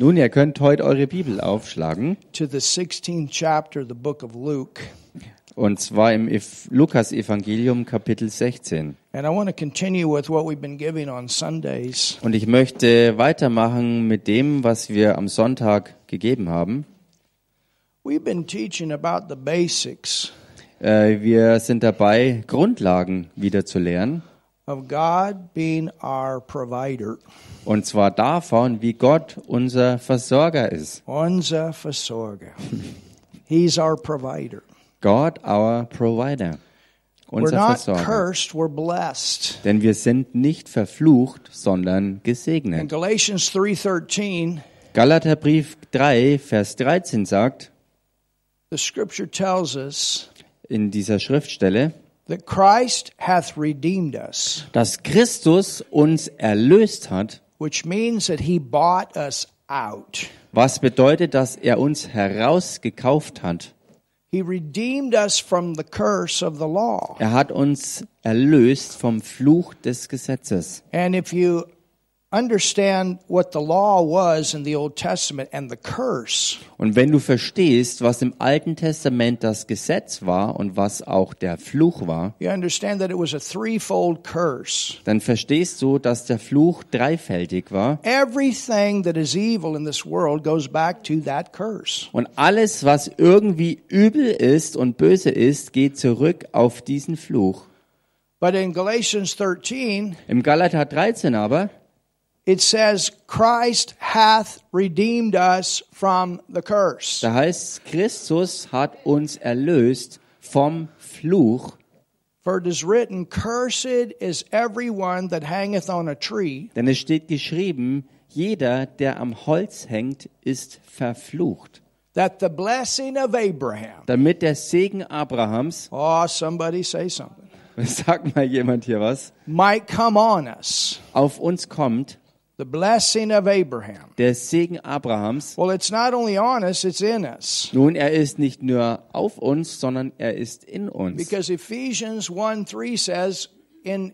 Nun, ihr könnt heute eure Bibel aufschlagen. to the 16th chapter of the book of Luke. Und zwar im Ev- Lukas-Evangelium, Kapitel 16. And I want to continue with what we've been giving on Sundays. Und ich möchte weitermachen mit dem, was wir am Sonntag gegeben haben. Äh, wir sind dabei, Grundlagen wieder zu lernen. Of God being our provider. Und zwar davon, wie Gott unser Versorger ist. Unser Versorger. He's our provider. God, our Provider. We're Unser not Versorger. cursed, we're blessed. Denn wir sind nicht verflucht, sondern In gesegnet. Galatians 3:13, Galaterbrief 3, Vers 13 sagt the scripture tells us in dieser Schriftstelle, that Christ hath redeemed us, dass Christus uns erlöst hat, which means that he bought us out. was bedeutet, dass er uns herausgekauft hat. He redeemed us from the curse of the law. Er hat uns erlöst vom Fluch des Gesetzes. And if you understand what the law was in the Old Testament and the curse, Und wenn du verstehst, was im Alten Testament das Gesetz war und was auch der Fluch war, you understand that it was a threefold curse. dann verstehst du, dass der Fluch dreifältig war. Everything that is evil in this world goes back to that curse. Und alles, was irgendwie übel ist und böse ist, geht zurück auf diesen Fluch. But in Galatians 13, Im Galater 13 aber, it says, Christ hath redeemed us from the curse. da heißt Christus hat uns erlöst vom Fluch. For it is written, Cursed is everyone that hangeth on a tree. Denn es steht geschrieben, jeder, der am Holz hängt, ist verflucht. that the blessing of Abraham. Damit der Segen Abrahams, Oh, somebody say something. sag mal jemand hier was, Might come on us. auf uns kommt, The blessing of Abraham. der Segen Abrahams. Well, it's not only on us, it's in us. Nun, er ist nicht nur auf uns, sondern er ist in uns. Because Ephesians 1 3 says in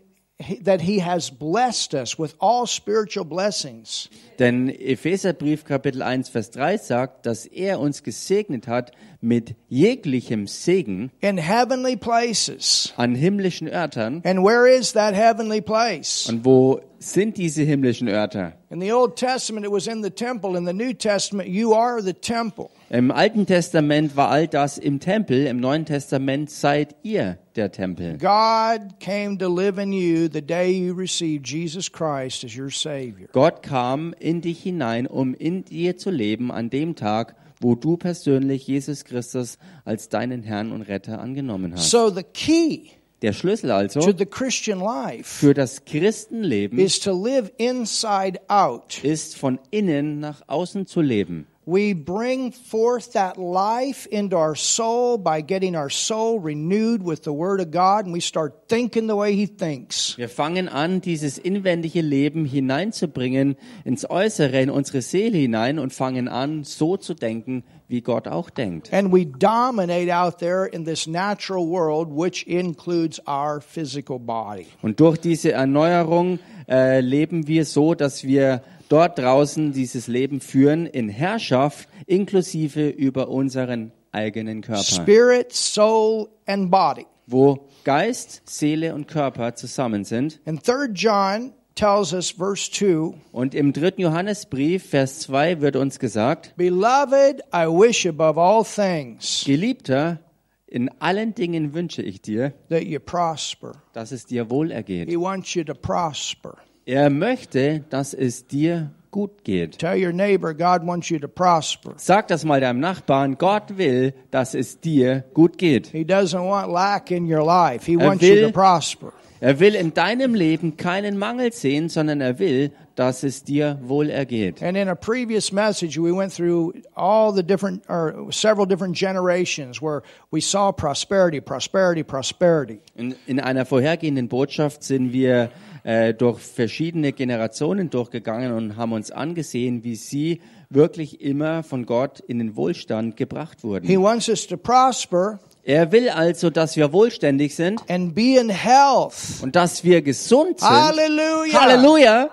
that he has blessed us with all spiritual blessings. Denn Epheserbrief Kapitel 1 Vers 3 sagt, dass er uns gesegnet hat mit jeglichem Segen In heavenly places. an himmlischen Örtern. And where is that heavenly place? Und wo sind diese himmlischen Örter? In the Old Testament, it was in the temple. In the New Testament, you are the temple. Im Alten Testament war all das im Tempel, im Neuen Testament seid ihr der Tempel. Gott kam in dich hinein, um in dir zu leben an dem Tag, wo du persönlich Jesus Christus als deinen Herrn und Retter angenommen hast. So the key Der Schlüssel also für das Christenleben ist von innen nach außen zu leben. We bring forth that life into our soul by getting our soul renewed with the Word of God, and we start thinking the way He thinks. Wir fangen an, dieses inwendige Leben hineinzubringen ins Äußere, in unsere Seele hinein und fangen an, so zu denken, wie Gott auch denkt. And we dominate out there in this natural world, which includes our physical body. Und durch diese Erneuerung äh, leben wir so, dass wir dort draußen dieses Leben führen in Herrschaft, inklusive über unseren eigenen Körper, Spirit, soul, and body. wo Geist, Seele und Körper zusammen sind. And 3 John tells us, verse 2 Und im dritten Johannesbrief, Vers 2, wird uns gesagt, Beloved, I wish above all things Geliebter, in allen Dingen wünsche ich dir, that you prosper. dass es dir wohl ergeht. He wants you to prosper. Er möchte, dass es dir gut geht. Tell your neighbor, God wants you to prosper. Sag das mal deinem Nachbarn, Gott will, dass es dir gut geht. He doesn't want lack in your life. He Er wants you to will- prosper. Er will in deinem Leben keinen Mangel sehen, sondern er will, dass es dir wohl ergeht. And in a previous message, we went through all the different, or several different generations where we saw prosperity, prosperity, prosperity. In, in einer vorhergehenden Botschaft sind wir äh, durch verschiedene Generationen durchgegangen und haben uns angesehen, wie sie wirklich immer von Gott in den Wohlstand gebracht He wurden. wants us to prosper Er will also, dass wir wohlständig sind and be in health. und dass wir gesund sind. Hallelujah. Halleluja!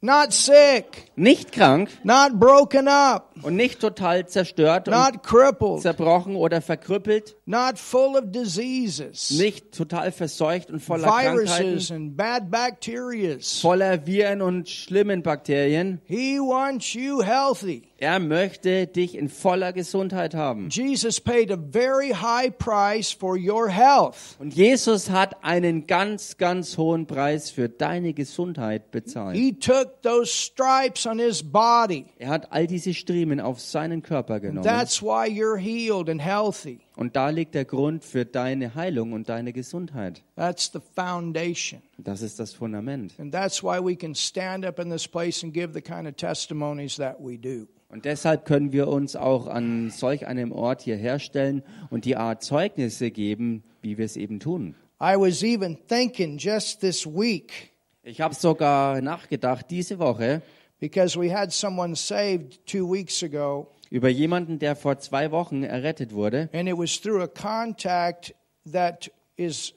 Not sick, nicht krank not broken up, und nicht total zerstört not crippled, zerbrochen oder verkrüppelt, not full of diseases, nicht total verseucht und voller Krankheiten, viruses, and bad bacterias. voller Viren und schlimmen Bakterien. He wants you healthy. Er möchte dich in voller Gesundheit haben. Jesus paid a very high price for your health. Und Jesus hat einen ganz, ganz hohen Preis für deine Gesundheit bezahlt. He took those stripes on his body. Er hat all diese Striemen auf seinen Körper genommen. That's why you're healed and healthy. Und da liegt der Grund für deine Heilung und deine Gesundheit. That's the foundation. Das ist das Fundament. And that's why we can stand up in this place and give the kind of testimonies that we do. Und deshalb können wir uns auch an solch einem Ort hier herstellen und die Art Zeugnisse geben, wie wir es eben tun. I was even thinking just this week Ich habe sogar nachgedacht diese Woche because we had someone saved two weeks ago, über jemanden, der vor zwei Wochen errettet wurde. and it was through a contact that is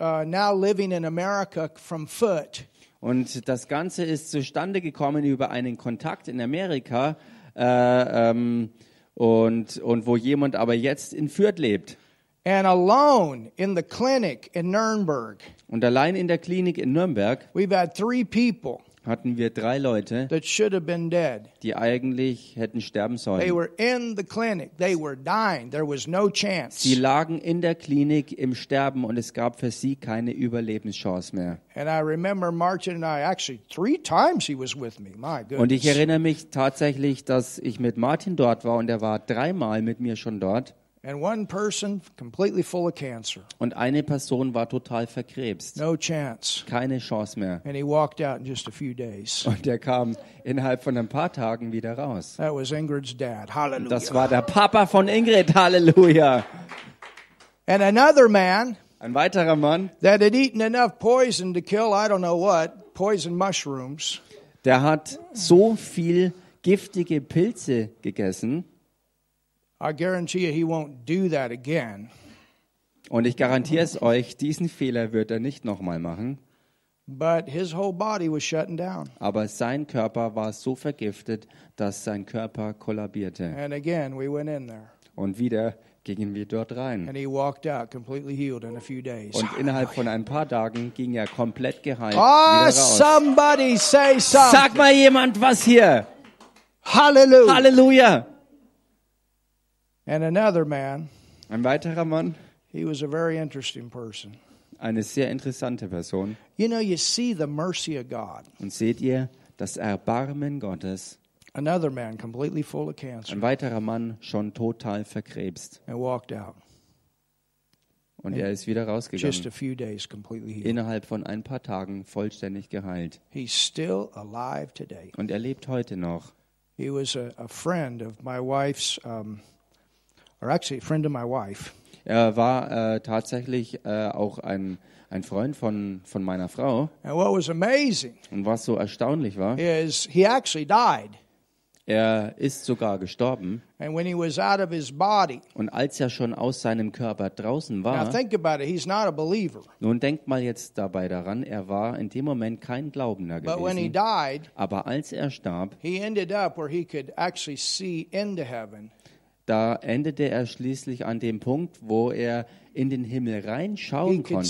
uh, now living in America from foot. Und das Ganze ist zustande gekommen über einen Kontakt in Amerika äh, ähm, und, und wo jemand aber jetzt in Fürth lebt. And alone in the clinic in Nuremberg, Und allein in der Klinik in Nürnberg we've had three people hatten wir drei Leute, die eigentlich hätten sterben They sollen. were in the clinic. They were dying. There was no chance. Sie lagen in der Klinik im Sterben und es gab für sie keine Überlebenschance mehr. Und ich erinnere mich tatsächlich, dass ich mit Martin dort war und er war dreimal mit mir schon dort. And one person completely full of cancer. Und eine Person war total verkrebst. No chance. Keine Chance mehr. And he walked out in just a few days. Und er kam innerhalb von ein paar Tagen wieder raus. That was Ingrid's dad. Hallelujah. Das war der Papa von Ingrid. Halleluja. and another man Ein weiterer Mann, that had eaten enough poison to kill I don't know what, poison mushrooms. der hat so viel giftige Pilze gegessen. Und ich garantiere es euch, diesen Fehler wird er nicht nochmal machen. But his whole body was shutting down. Aber sein Körper war so vergiftet, dass sein Körper kollabierte. And again, we went in there. Und wieder gingen wir dort rein. And he walked out completely healed in a few days. Und innerhalb von ein paar Tagen ging er komplett geheilt Oh, wieder raus. somebody say something. Sag mal jemand was hier. Hallelujah. Halleluja. And another man, Ein weiterer Mann, he was a very interesting person. eine sehr interessante Person. You know, you see the mercy of God. Und seht ihr das Erbarmen Gottes? Another man, completely full of cancer, Ein weiterer Mann schon total verkrebst. and walked out. Und er ist wieder Just a rausgegangen. few days, completely healed. Innerhalb von ein paar Tagen vollständig geheilt. He's still alive today. Und er lebt heute noch. He was a, a friend of my wife's, um, or actually a friend of my wife. Er war äh, tatsächlich äh, auch ein, ein Freund von, von meiner Frau. And what was amazing Und was so erstaunlich war, is he actually died. er ist sogar gestorben. And when he was out of his body, Und als er schon aus seinem Körper draußen now war, think about it, he's not a believer. nun denkt mal jetzt dabei daran, er war in dem Moment kein Glaubender But when he gewesen. died, Aber als er starb, he ended up where he could actually see into heaven. Da endete er schließlich an dem Punkt, wo er in den Himmel reinschauen konnte.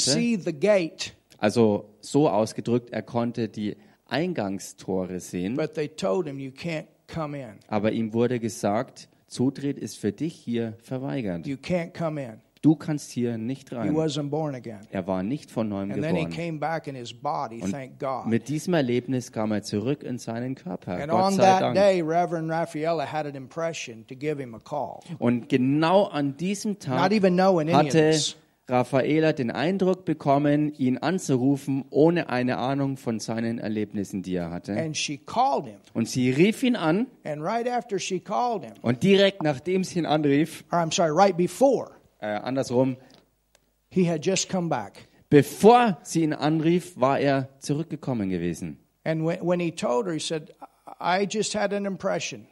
Also so ausgedrückt, er konnte die Eingangstore sehen. Aber ihm wurde gesagt, Zutritt ist für dich hier verweigert. Du kannst hier nicht He rein. wasn't born again. Er war nicht von neuem And then he geboren. came back in his body, Und thank God. mit diesem Erlebnis kam er zurück in seinen Körper. And Gott on sei that Dank. day, Reverend Raffaella had an impression to give him a call. Und genau an diesem Tag hatte. Raffaela den Eindruck bekommen, ihn anzurufen, ohne eine Ahnung von seinen Erlebnissen, die er hatte. And she called him. Und sie rief ihn an And right after she called him, und direkt nachdem sie ihn anrief, or I'm sorry, right before, äh, andersrum, he had just come back. bevor sie ihn anrief, war er zurückgekommen gewesen. And when, when he told her, he said, I just had an impression.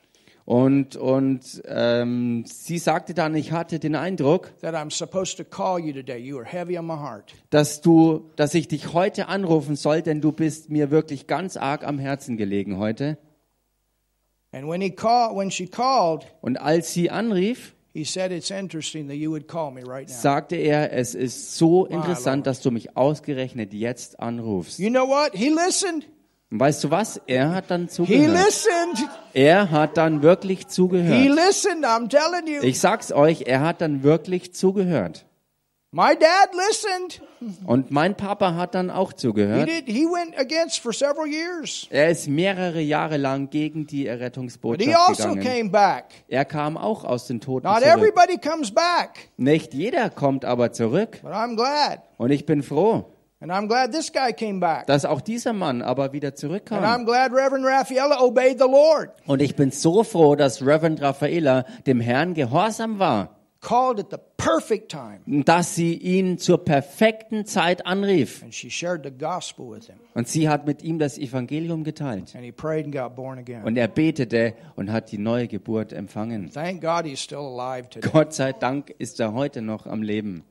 Und, und ähm, sie sagte dann, ich hatte den Eindruck, that I'm supposed to call you today. You are heavy on my heart. dass du, dass ich dich heute anrufen soll, denn du bist mir wirklich ganz arg am Herzen gelegen heute. And when he called, when she called, Und als sie anrief, he said, "It's interesting that you would call me right now." sagte er, es ist so interessant, dass du mich ausgerechnet jetzt anrufst. You know what? He listened. Und weißt du was? Er hat dann He zugehört. listened. Er hat dann wirklich He zugehört. listened. I'm telling you. Ich sag's euch, er hat dann wirklich zugehört. My dad listened. Und mein Papa hat dann auch He zugehört. did. He went against for several years, Er ist mehrere Jahre lang gegen die but he Errettungsbotschaft also gegangen. came back. Er kam auch aus den Toten Not zurück. everybody comes back, Nicht jeder kommt aber zurück. but I'm glad. Und ich bin froh, And I'm glad this guy came back. dass auch dieser Mann aber wieder And I'm zurückkam. glad Reverend Raffaella obeyed the Lord. Und ich bin so froh, dass Reverend Raffaella dem Herrn gehorsam war. Called at the perfect time. dass sie ihn zur perfekten Zeit anrief. And she shared the gospel with him. Und sie hat mit ihm das Evangelium geteilt. And he prayed and got born again. Und er betete und hat die neue Geburt empfangen. Thank God he's still alive today. Gott sei Dank ist er heute noch am Leben.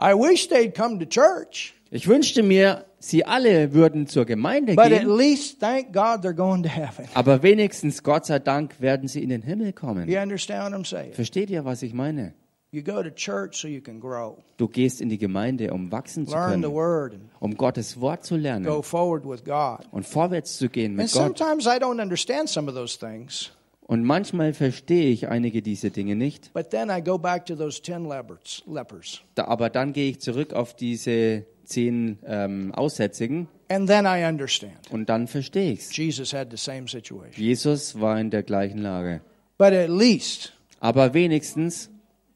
I wish they'd come to church, Ich wünschte mir, sie alle würden zur Gemeinde but at gehen, least thank God they're going to heaven. aber wenigstens, Gott sei Dank, werden sie in den Himmel kommen. You understand what I'm saying? Versteht ihr, was ich meine? You go to church so you can grow, Du gehst in die Gemeinde, um wachsen zu learn the können, word, and um Gottes Wort zu go lernen forward with God. und vorwärts zu gehen And mit Gott. sometimes I don't understand some of those things, Und manchmal verstehe ich einige dieser Dinge nicht. but then I go back to those 10 lepers. lepers. Da, aber dann gehe ich zurück auf diese zehn ähm, Aussätzigen And then I understand. und dann verstehe ich's. Jesus had the same situation. Jesus war in der gleichen Lage. But at least Aber wenigstens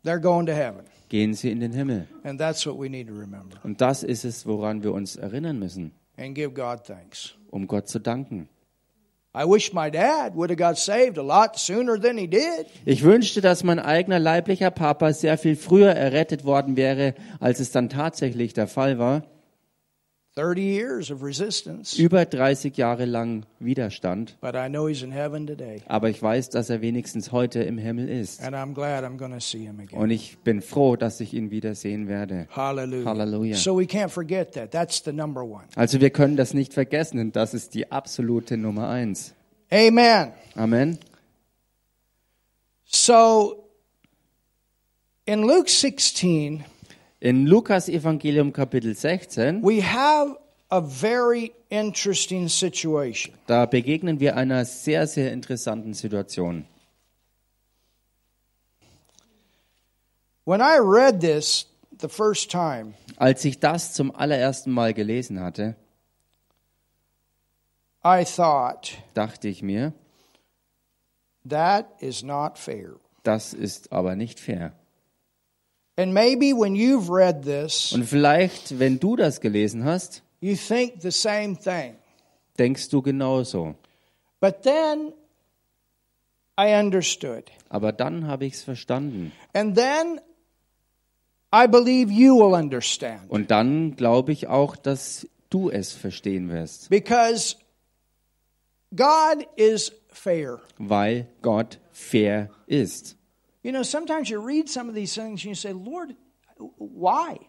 they're going to heaven. gehen sie in den Himmel. And that's what we need to remember Und das ist es, woran wir uns erinnern müssen, and give God thanks. um Gott zu danken. Ich wünschte, dass mein eigener leiblicher Papa sehr viel früher errettet worden wäre, als es dann tatsächlich der Fall war. 30 years of resistance. Über 30 Jahre lang Widerstand. But I know he's in heaven today. Aber ich weiß, dass er wenigstens heute im Himmel ist. And I'm glad I'm going to see him again. Und ich bin froh, dass ich ihn wiedersehen werde. Hallelujah. Hallelujah. So we can't forget that. That's the number one. Also wir können das nicht vergessen und das ist die absolute Nummer eins. Amen. Amen. So in Luke 16, In Lukas Evangelium Kapitel 16, we have a very interesting situation. da begegnen wir einer sehr, sehr interessanten Situation. When I read this the first time, Als ich das zum allerersten Mal gelesen hatte, I thought, dachte ich mir, that is not fair. das ist aber nicht fair. And maybe when you've read this, Und vielleicht, wenn du das gelesen hast, you think the same thing. denkst du genauso. But then I understood. Aber dann habe ich es verstanden. And then I believe you will understand. Und dann glaube ich auch, dass du es verstehen wirst. Because God is fair. Weil Gott fair ist. You know, sometimes you read some of these things and you say, Lord, why?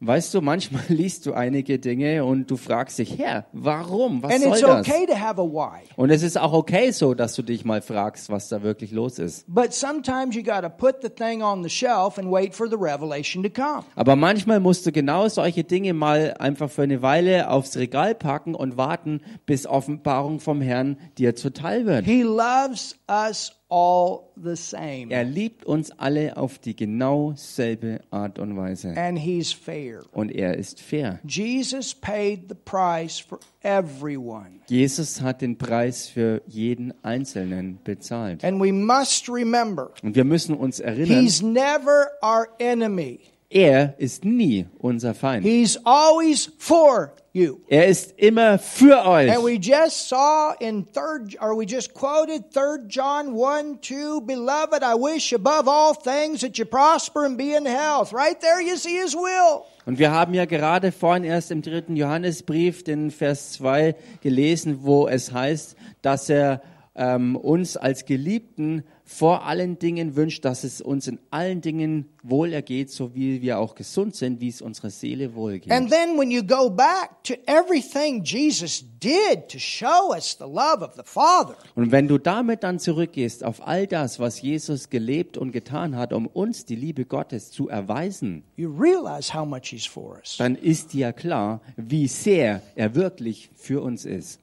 Weißt du, manchmal liest du einige Dinge und du fragst dich, Herr, warum? Was And soll it's das? okay to have a why. Und es ist auch okay so, dass du dich mal fragst, was da wirklich los ist. But sometimes you got to put the thing on the shelf and wait for the revelation to come. Aber manchmal musst du genau solche Dinge mal einfach für eine Weile aufs Regal packen und warten, bis Offenbarung vom Herrn dir zuteil wird. He loves us all the same. Er liebt uns alle auf die genau selbe Art und Weise. And he's fair. Und er ist fair. Jesus paid the price for everyone. Jesus hat den Preis für jeden Einzelnen bezahlt. And we must remember, Und wir müssen uns erinnern, he's never our enemy. Er ist nie unser Feind. He's always for you. Er ist immer für euch. And we just saw in third, or we just quoted third John 1, 2, Beloved, I wish above all things that you prosper and be in health. Right there you see his will. Und wir haben ja gerade vorhin erst im dritten Johannesbrief den Vers 2 gelesen, wo es heißt, dass er ähm, uns als Geliebten vor allen Dingen wünscht, dass es uns in allen Dingen wohlergeht, so wie wir auch gesund sind, wie es unserer Seele wohlgeht. And then when you go back to everything Jesus did to show us the love of the Father, Und wenn du damit dann zurückgehst auf all das, was Jesus gelebt und getan hat, um uns die Liebe Gottes zu erweisen, you realize how much He's for us. dann ist dir klar, wie sehr er wirklich für uns ist.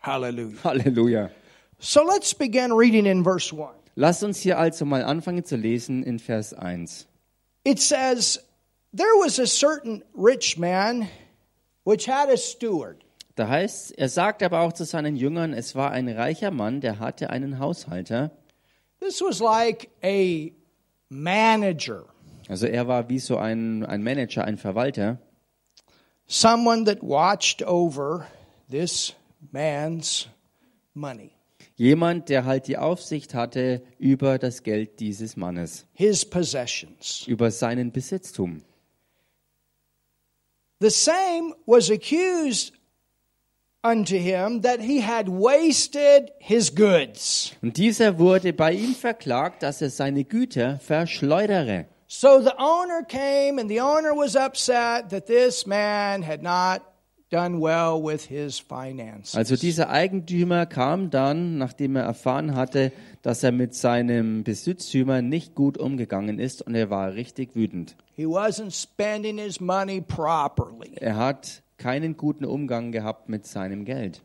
Hallelujah. Halleluja. So let's begin reading in verse 1. Lasst uns hier also mal anfangen zu lesen in Vers 1. It says, There was a certain rich man which had a steward. Da heißt, er sagt aber auch zu seinen Jüngern, es war ein reicher Mann, der hatte einen Haushalter. This was like a manager, Also er war wie so ein, ein Manager, ein Verwalter. someone that watched over this man's money, Jemand, der halt die Aufsicht hatte über das Geld dieses Mannes, his possessions. über seinen Besitztum. The same was accused unto him that he had wasted his goods. Und dieser wurde bei ihm verklagt, dass er seine Güter verschleudere. So the owner came, and the owner was upset that this man had not done well with his finances. Also dieser Eigentümer kam dann, nachdem er erfahren hatte, dass er mit seinem Besitztümer nicht gut umgegangen ist und er war richtig wütend. He wasn't spending his money properly. Er hat keinen guten Umgang gehabt mit seinem Geld.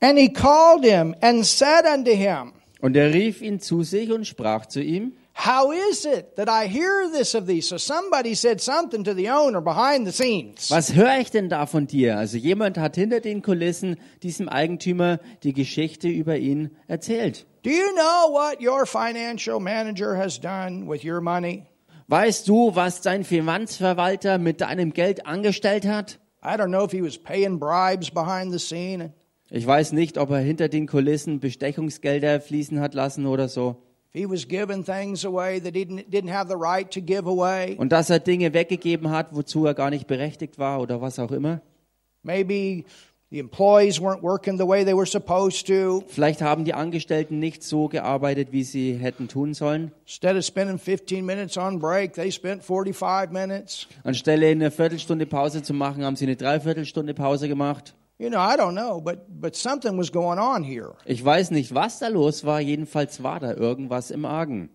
And he called him and said unto him, Und er rief ihn zu sich und sprach zu ihm, How is it that I hear this of thee? So somebody said something to the owner behind the scenes. was höre ich denn da von dir? Also jemand hat hinter den Kulissen diesem Eigentümer die Geschichte über ihn erzählt. Do you know what your financial manager has done with your money? Weißt du, was dein Finanzverwalter mit deinem Geld angestellt hat? I don't know if he was paying bribes behind the scene. Ich weiß nicht, ob er hinter den Kulissen Bestechungsgelder fließen hat lassen oder so. If he was giving things away that he didn't, didn't have the right to give away. Und dass er Dinge weggegeben hat, wozu er gar nicht berechtigt war oder was auch immer. Maybe the employees weren't working the way they were supposed to. Vielleicht haben die Angestellten nicht so gearbeitet, wie sie hätten tun sollen. Instead of spending 15 minutes on break, they spent 45 minutes. Anstelle eine Viertelstunde Pause zu machen, haben sie eine Dreiviertelstunde Pause gemacht. You know, I don't know, but but something was going on here. Ich weiß nicht, was da los war. Jedenfalls war da irgendwas im Argen.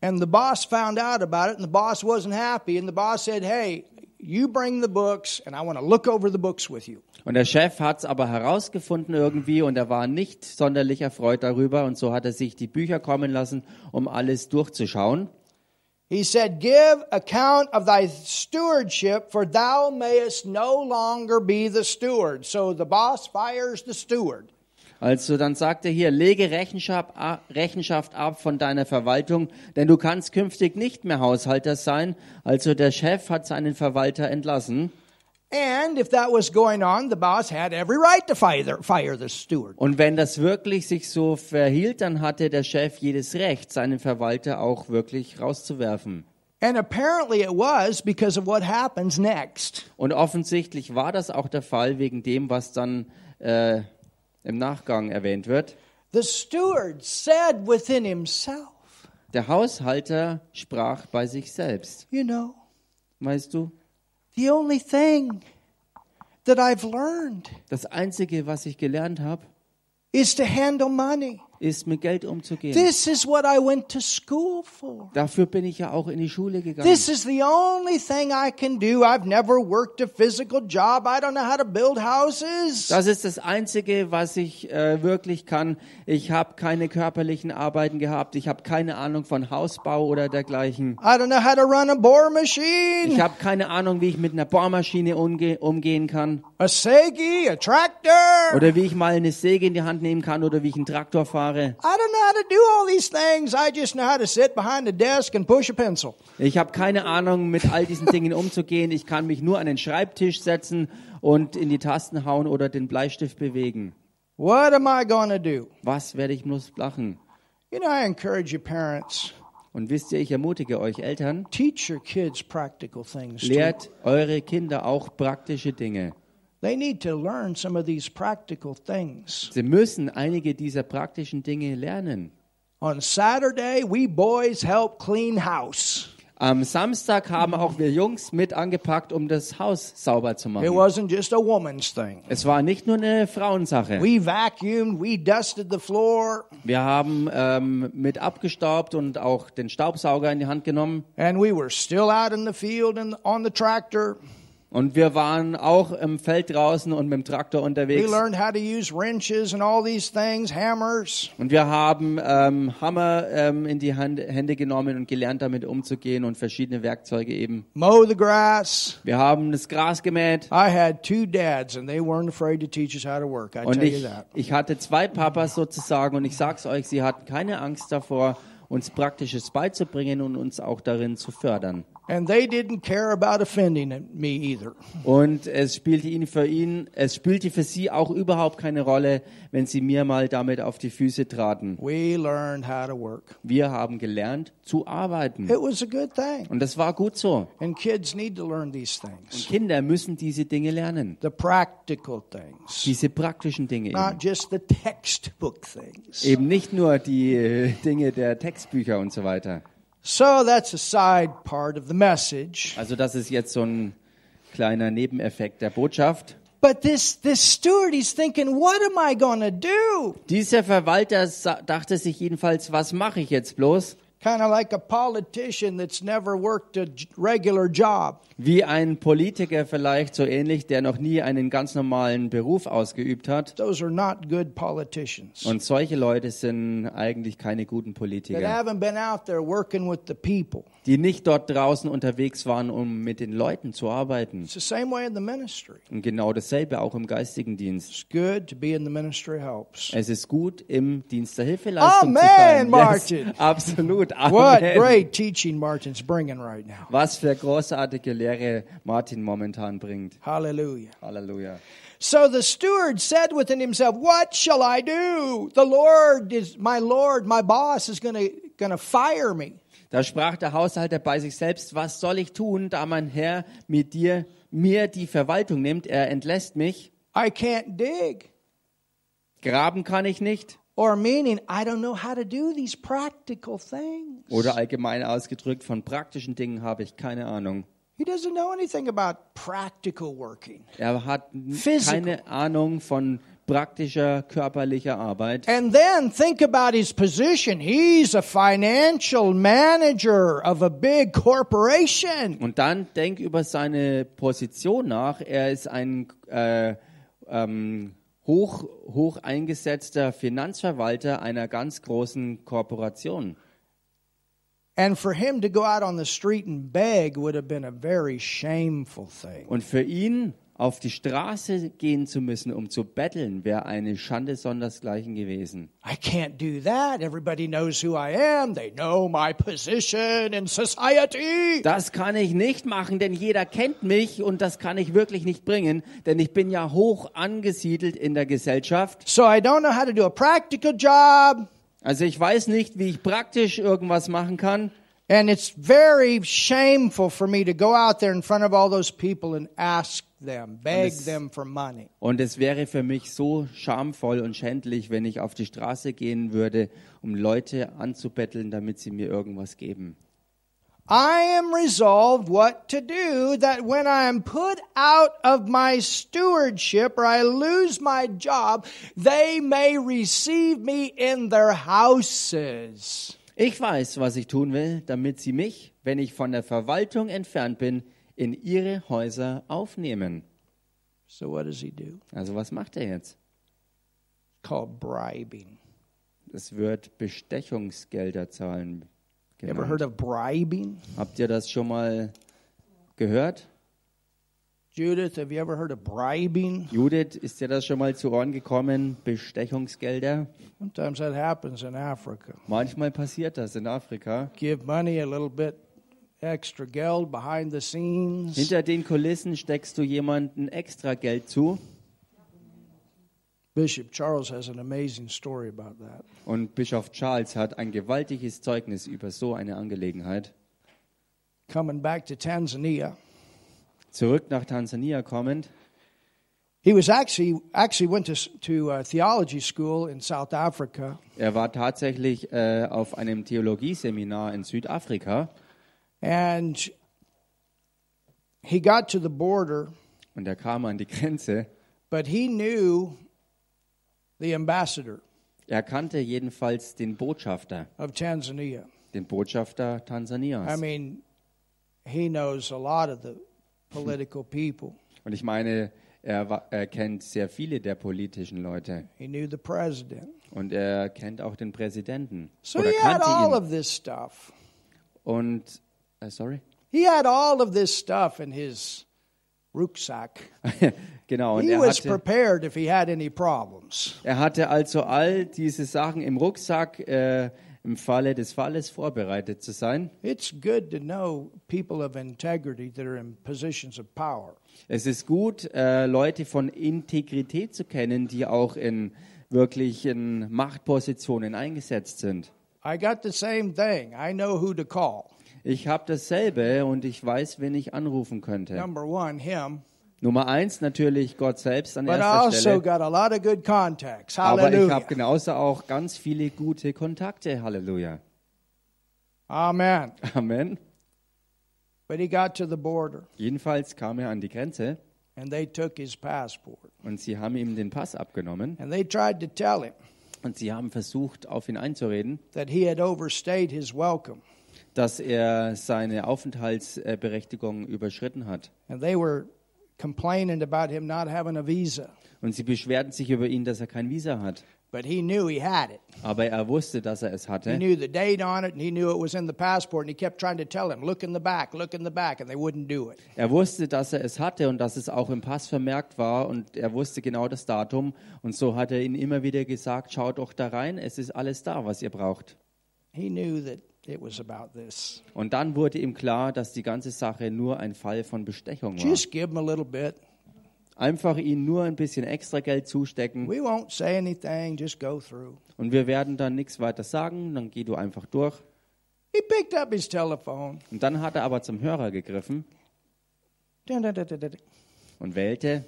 And the boss found out about it, and the boss wasn't happy. And the boss said, "Hey, you bring the books, and I want to look over the books with you." Und der Chef hat es aber herausgefunden irgendwie und er war nicht sonderlich erfreut darüber. Und so hat er sich die Bücher kommen lassen, um alles durchzuschauen. He said, "Give account of thy stewardship, for thou mayest no longer be the steward." So the boss fires the steward. Also dann sagt er hier, lege Rechenschaft, Rechenschaft ab von deiner Verwaltung, denn du kannst künftig nicht mehr Haushalter sein. Also der Chef hat seinen Verwalter entlassen. And if that was going on, the boss had every right to fire, fire the steward. Und wenn das wirklich sich so verhielt, dann hatte der Chef jedes Recht, seinen Verwalter auch wirklich rauszuwerfen. And apparently it was because of what happens next. Und offensichtlich war das auch der Fall wegen dem, was dann äh, im Nachgang erwähnt wird. The steward said within himself, Der Haushalter sprach bei sich selbst. You know, Weißt du, the only thing that I've learned das Einzige, was ich gelernt habe, is to handle money. Ist mit Geld umzugehen. This is what I went to school for. Dafür bin ich ja auch in die Schule gegangen. This is the only thing I can do. I've never worked a physical job. I don't know how to build houses. Das ist das Einzige, was ich äh, wirklich kann. Ich habe keine körperlichen Arbeiten gehabt. Ich habe keine Ahnung von Hausbau oder dergleichen. I don't know how to run a bore Ich machine, habe keine Ahnung, wie ich mit einer Bohrmaschine umge umgehen kann. a segi, a tractor. Oder wie ich mal eine Säge in die Hand nehmen kann oder wie ich einen Traktor fahren Jahre. I don't know how to do all these things. I just know how to sit behind a desk and push a pencil. Ich habe keine Ahnung, mit all diesen Dingen umzugehen. Ich kann mich nur an den Schreibtisch setzen und in die Tasten hauen oder den Bleistift bewegen. What am I to do? Was werde ich bloß machen? You know, I encourage you, parents, Und wisst ihr, ich ermutige euch Eltern, teach your kids practical things. lehrt eure Kinder auch praktische Dinge. They need to learn some of these practical things. Sie müssen einige dieser praktischen Dinge lernen. On Saturday, we boys help clean house. Am Samstag haben auch wir Jungs mit angepackt, um das Haus sauber zu It machen. wasn't just a woman's thing. Es war nicht nur eine Frauensache. We vacuumed, we dusted the floor, Wir haben ähm, mit abgestaubt und auch den Staubsauger in die Hand genommen. and we were still out in the field and on the tractor. Und wir waren auch im Feld draußen und mit dem Traktor We unterwegs. things, hammers. Und wir haben ähm, Hammer ähm, in die Hand, Hände genommen und gelernt, damit umzugehen und verschiedene Werkzeuge eben. mow the grass. Wir haben das Gras gemäht. I had two dads, and they weren't afraid to teach us how to work. I Und tell you ich, that. ich hatte zwei Papas sozusagen und ich sag's euch, sie hatten keine Angst davor, uns Praktisches beizubringen und uns auch darin zu fördern. And they didn't care about offending me either. Und es spielte ihn für ihn, es spielte für sie auch überhaupt keine Rolle, wenn sie mir mal damit auf die Füße traten. We learned how to work. Wir haben gelernt zu arbeiten. It was a good thing. Und das war gut so. And kids need to learn these things Kinder müssen diese Dinge lernen. the practical things, Diese praktischen Dinge eben. not just the textbook things. Eben nicht nur die äh, Dinge der Textbücher und so weiter. So that's a side part of the message. Also das ist jetzt so ein kleiner Nebeneffekt der Botschaft. But this, this steward, he's thinking, what am I going to do? Dieser Verwalter dachte sich jedenfalls, was mache ich jetzt bloß? Kind of like a politician that's never worked a regular job. Wie ein Politiker vielleicht, so ähnlich, der noch nie einen ganz normalen Beruf ausgeübt hat. Those are not good politicians. Und solche Leute sind eigentlich keine guten That Politiker, haven't been out there working with the people. die nicht dort draußen unterwegs waren, um mit den Leuten zu arbeiten. It's the same way in the ministry. Und genau dasselbe auch im geistigen Dienst. It's good to be in the ministry helps. Es ist gut, im Dienst der Hilfeleistung Amen, zu sein. Martin. absolut. Amen. What great teaching Martin's bringing right now. Was für großartige Lehre Martin momentan bringt. Hallelujah. Halleluja. So the steward said within himself, What shall I do? The Lord is my Lord, my boss is gonna gonna fire me. Da sprach der Haushalter bei sich selbst, was soll ich tun, da mein Herr mit dir mir die Verwaltung nimmt, er entlässt mich, I can't dig. graben kann ich nicht. Or meaning, I don't know how to do these practical things. Oder allgemein ausgedrückt, von praktischen Dingen habe ich keine Ahnung. He doesn't know anything about practical working. Er hat Physical. keine Ahnung von praktischer körperlicher Arbeit. And then think about his position. He's a financial manager of a big corporation. Und dann denk über seine Position nach. Er ist ein äh, ähm, hoch, hoch eingesetzter Finanzverwalter einer ganz großen Korporation. And for him to go out on the street and beg would have been a very shameful thing. Und für ihn auf die Straße gehen zu müssen, um zu betteln, wäre eine Schande sondersgleichen gewesen. I can't do that. Everybody knows who I am. They know my position in society. Das kann ich nicht machen, denn jeder kennt mich und das kann ich wirklich nicht bringen, denn ich bin ja hoch angesiedelt in der Gesellschaft. So I don't know how to do a practical job. Also ich weiß nicht, wie ich praktisch irgendwas machen kann. And it's very shameful for me to go out there in front of all those people and ask them, beg es- them for money. Und es wäre für mich so schamvoll und schändlich, wenn ich auf die Straße gehen würde, um Leute anzubetteln, damit sie mir irgendwas geben. I am resolved what to do that when I am put out of my stewardship or I lose my job, they may receive me in their houses. Ich weiß, was ich tun will, damit sie mich, wenn ich von der Verwaltung entfernt bin, in ihre Häuser aufnehmen. So what does he do? Also was macht er jetzt? called bribing. Es wird Bestechungsgelder zahlen. You ever genannt. heard of bribing? Habt ihr das schon mal gehört? Judith, have you ever heard of bribing? Judith, ist dir das schon mal zu Ohren gekommen? Bestechungsgelder? Sometimes that happens in Africa. Manchmal passiert das in Afrika. Give money a little bit extra geld behind the scenes. Hinter den Kulissen steckst du jemanden extra Geld zu. Bishop Charles has an amazing story about that. Und Bischof Charles hat ein gewaltiges Zeugnis über so eine Angelegenheit. Coming back to Tanzania, Zurück nach Tansania kommend, he was actually actually went to to uh, theology school in South Africa, er war tatsächlich äh, auf einem Theologieseminar in Südafrika and he got to the border, und er kam an die Grenze. but he knew the ambassador Er kannte jedenfalls den Botschafter, of Tanzania. den Botschafter Tansanias. I mean, he knows a lot of the political people. Und ich meine, er, er kennt sehr viele der politischen Leute He knew the president. und er kennt auch den Präsidenten So oder kannte all ihn. of this stuff. Und äh, sorry, He had all of this stuff in his rucksack. genau. Und He er was hatte, prepared if he had any problems. er hatte also all diese Sachen im Rucksack, äh, im Falle des Falles vorbereitet zu sein. It's good to know people of integrity that are in positions of power. Es ist gut, äh, Leute von Integrität zu kennen, die auch in wirklichen Machtpositionen eingesetzt sind. I got the same thing. I know who to call. Ich habe dasselbe und ich weiß, wen ich anrufen könnte. Number one, him. Nummer eins natürlich Gott selbst an But I erster also Stelle. got a lot of good contacts. Aber ich habe genauso auch ganz viele gute Kontakte. Halleluja. Amen. Amen. But he got to the border Jedenfalls kam er an die Grenze and they took his passport. und sie haben ihm den Pass abgenommen And they tried to tell him und sie haben versucht, auf ihn einzureden, that he had overstayed his welcome. Dass er seine Aufenthaltsberechtigung überschritten hat. And they were complaining about him not having a visa. Und sie beschwerten sich über ihn, dass er kein Visa hat. But he knew he had it. Aber er wusste, dass er es He hatte. knew the date on it and he knew it was in the passport. And he kept trying to tell him, look in the back, look in the back. And they wouldn't do it. Er wusste, dass er es hatte und dass es auch im Pass vermerkt war und er wusste genau das Datum. Und so hat er ihnen immer wieder gesagt, schaut doch da rein, es ist alles da, was ihr braucht. He knew that it was about this. Und dann wurde ihm klar, dass die ganze Sache nur ein Fall von Bestechung war. Just give him a little bit. Einfach ihnen nur ein bisschen extra Geld zustecken We won't say anything, just go through. und wir werden dann nichts weiter sagen, dann geh du einfach durch. He picked up his telephone. Und dann hat er aber zum Hörer gegriffen und wählte,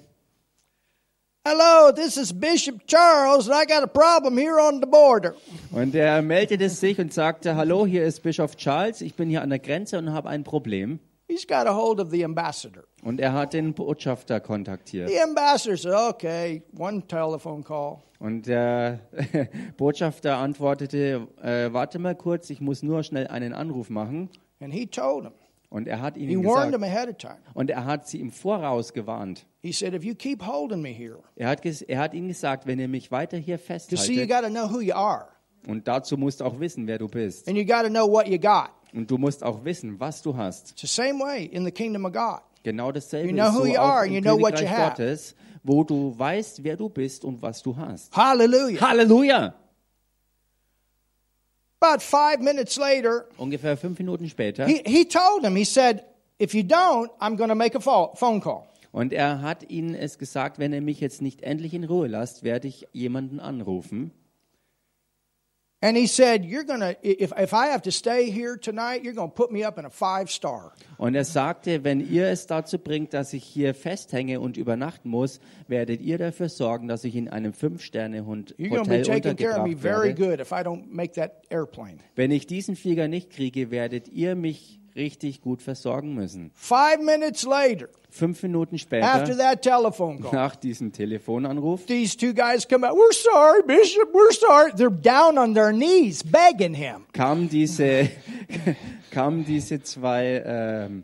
Hello, this is Bishop Charles, and I got a problem here on the border. und er meldete sich und sagte, hallo, hier ist Bischof Charles, ich bin hier an der Grenze und habe ein Problem. He's got a hold of the ambassador. Und er hat den Botschafter kontaktiert. The ambassador said, okay, one telephone call. Und der Botschafter antwortete, äh, warte mal kurz, ich muss nur schnell einen Anruf machen. And he told him. Und er hat He ihnen warned him gesagt, ahead of time. und er hat sie im Voraus gewarnt. He said, if you keep holding me here, Er hat, er hat ihnen gesagt, wenn ihr mich weiter hier festhaltet, got to know who you are, und dazu musst du auch wissen, wer du bist. and you got to know what you got. Und du musst auch wissen, was du hast. It's the same way in the kingdom of God. Genau dasselbe You know ist who so you auch are, im you know what you Königreich have. Gottes, wo du weißt, wer du bist und was du hast. Hallelujah. Halleluja! About five minutes later, Ungefähr fünf Minuten später. he, he told him, he said, if you don't, I'm going to make a pho- phone call. Und er hat ihnen es gesagt, wenn ihr mich jetzt nicht endlich in Ruhe lasst, werde ich jemanden anrufen. And he said, You're to, if, if I have to stay here tonight, you're to put me up in a five star. Und er sagte, wenn ihr es dazu bringt, dass ich hier festhänge und übernachten muss, werdet ihr dafür sorgen, dass ich in einem care of me untergebracht werde. Wenn ich diesen Flieger nicht kriege, werdet ihr mich richtig gut versorgen müssen. Five minutes later, Fünf Minuten after später, that telephone call, nach diesem Telefonanruf, these two guys come out. We're sorry, Bishop. We're sorry. They're down on their knees begging him. kamen diese, kamen diese zwei ähm,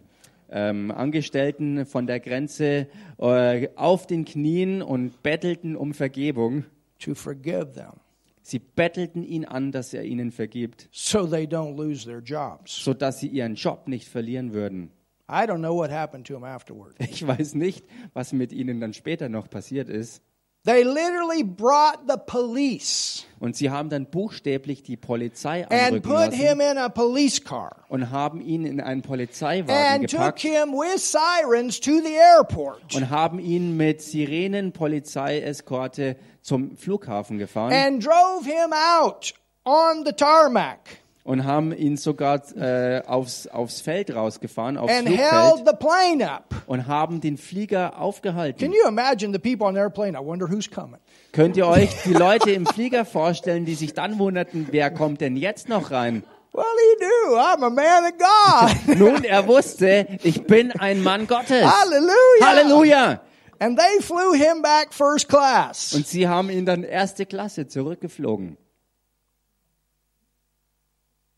ähm, Angestellten von der Grenze äh, auf den Knien und bettelten um Vergebung. To forgive them Sie bettelten ihn an, dass er ihnen vergibt, so they don't lose their jobs. sodass sie ihren Job nicht verlieren würden. I don't know what happened to him afterward. Ich weiß nicht, was mit ihnen dann später noch passiert ist. They literally brought the police Und sie haben dann buchstäblich die Polizei and anrücken put him lassen in a police car und haben ihn in einen Polizeiwagen and took gepackt him with sirens to the airport und haben ihn mit Sirenen Polizeieskorte zum Flughafen gefahren and drove him out on the tarmac und haben ihn sogar äh, aufs, aufs Feld rausgefahren, aufs and held Flugfeld the plane up. und haben den Flieger aufgehalten. Can you imagine the people on the airplane? I wonder who's coming. Könnt ihr euch die Leute im Flieger vorstellen, die sich dann wunderten, wer kommt denn jetzt noch rein? Well, he knew I'm a man of God. Nun, er wusste, ich bin ein Mann Gottes. Hallelujah. Halleluja! And they flew him back first class. Und sie haben ihn dann erste Klasse zurückgeflogen.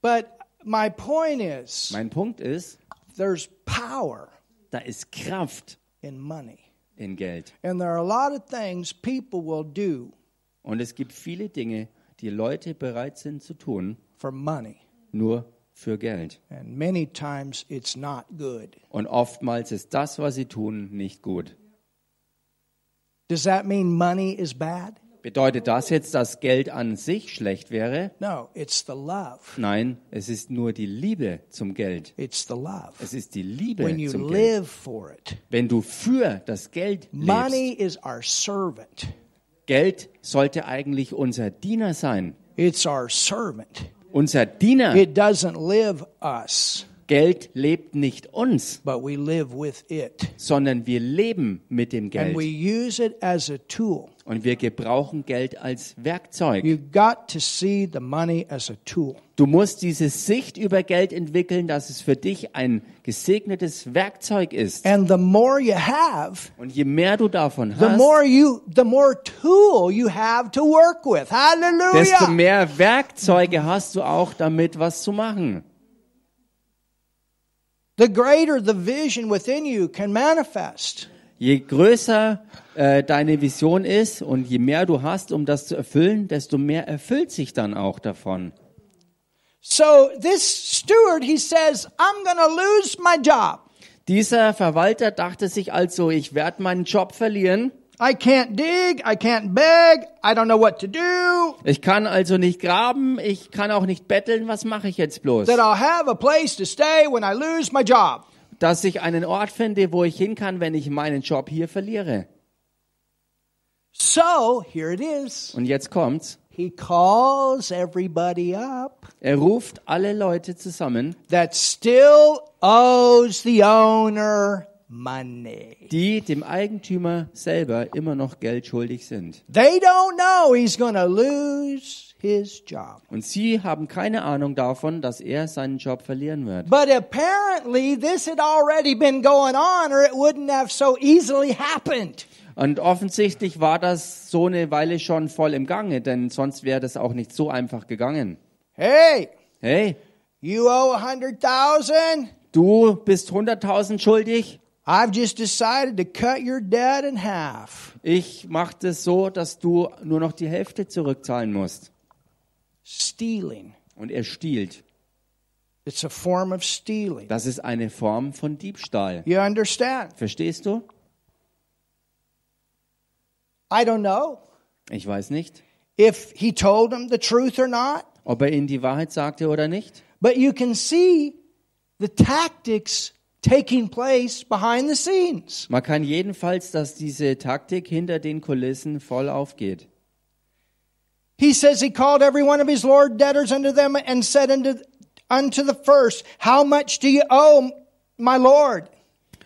But my point is Mein Punkt ist, there's power da ist Kraft in money. in Geld. And there are a lot of things people will do Und es gibt viele Dinge, die Leute bereit sind zu tun, for money. nur für Geld. And many times it's not good. Und oftmals ist das, was sie tun, nicht gut. Does that mean money is bad? Bedeutet das jetzt, dass Geld an sich schlecht wäre? No, it's the love. Nein, es ist nur die Liebe zum Geld. It's the love. Es ist die Liebe When you zum Geld. live for it. Wenn du für das Geld Money lebst, is our servant. Geld sollte eigentlich unser Diener sein. It's our servant. Unser Diener. It doesn't live us, Geld lebt nicht uns, but we live with it. sondern wir leben mit dem And we Geld. use it as a tool. Und wir gebrauchen Geld als Werkzeug. You've got to see the money as a tool. Du musst diese Sicht über Geld entwickeln, dass es für dich ein gesegnetes Werkzeug ist. And the more you have, Und je mehr du davon the hast, more you the more tool you have to work with. desto mehr Werkzeuge hast du auch damit, was zu machen. The greater the vision within you can manifest. Je größer äh, deine Vision ist und je mehr du hast, um das zu erfüllen, desto mehr erfüllt sich dann auch davon. So this steward, he says, I'm going to lose my job. Dieser Verwalter dachte sich also, ich werde meinen Job verlieren. I can't dig, I can't beg, I don't know what to do. Ich kann also nicht graben, ich kann auch nicht betteln. Was mache ich jetzt bloß? That I'll have a place to stay when I lose my job. Dass ich einen Ort finde, wo ich hin kann, wenn ich meinen Job hier verliere. So here it is. Und jetzt kommt's. He calls everybody up Er ruft alle Leute zusammen, that still owes the owner money. die dem Eigentümer selber immer noch Geld schuldig sind. They don't know he's to lose his job. Und sie haben keine Ahnung davon, dass er seinen Job verlieren wird. But apparently, this had already been going on, or it wouldn't have so easily happened. Und offensichtlich war das so eine Weile schon voll im Gange, denn sonst wäre das auch nicht so einfach gegangen. Hey, Hey, you owe a hundred thousand. du bist 100.000 schuldig. I've just decided to cut your debt in half. Ich mache das so, dass du nur noch die Hälfte zurückzahlen musst. Stealing. Und er stiehlt. It's a form of stealing. Das ist eine Form von Diebstahl. You understand? Verstehst du? I don't know Ich weiß nicht, if he told him the truth or not, ob er ihnen die Wahrheit sagte oder nicht. but you can see the tactics taking place behind the scenes. Man kann jedenfalls, dass diese Taktik hinter den Kulissen voll aufgeht. He says he called every one of his Lord debtors unto them and said unto, unto the first, How much do you owe, my Lord?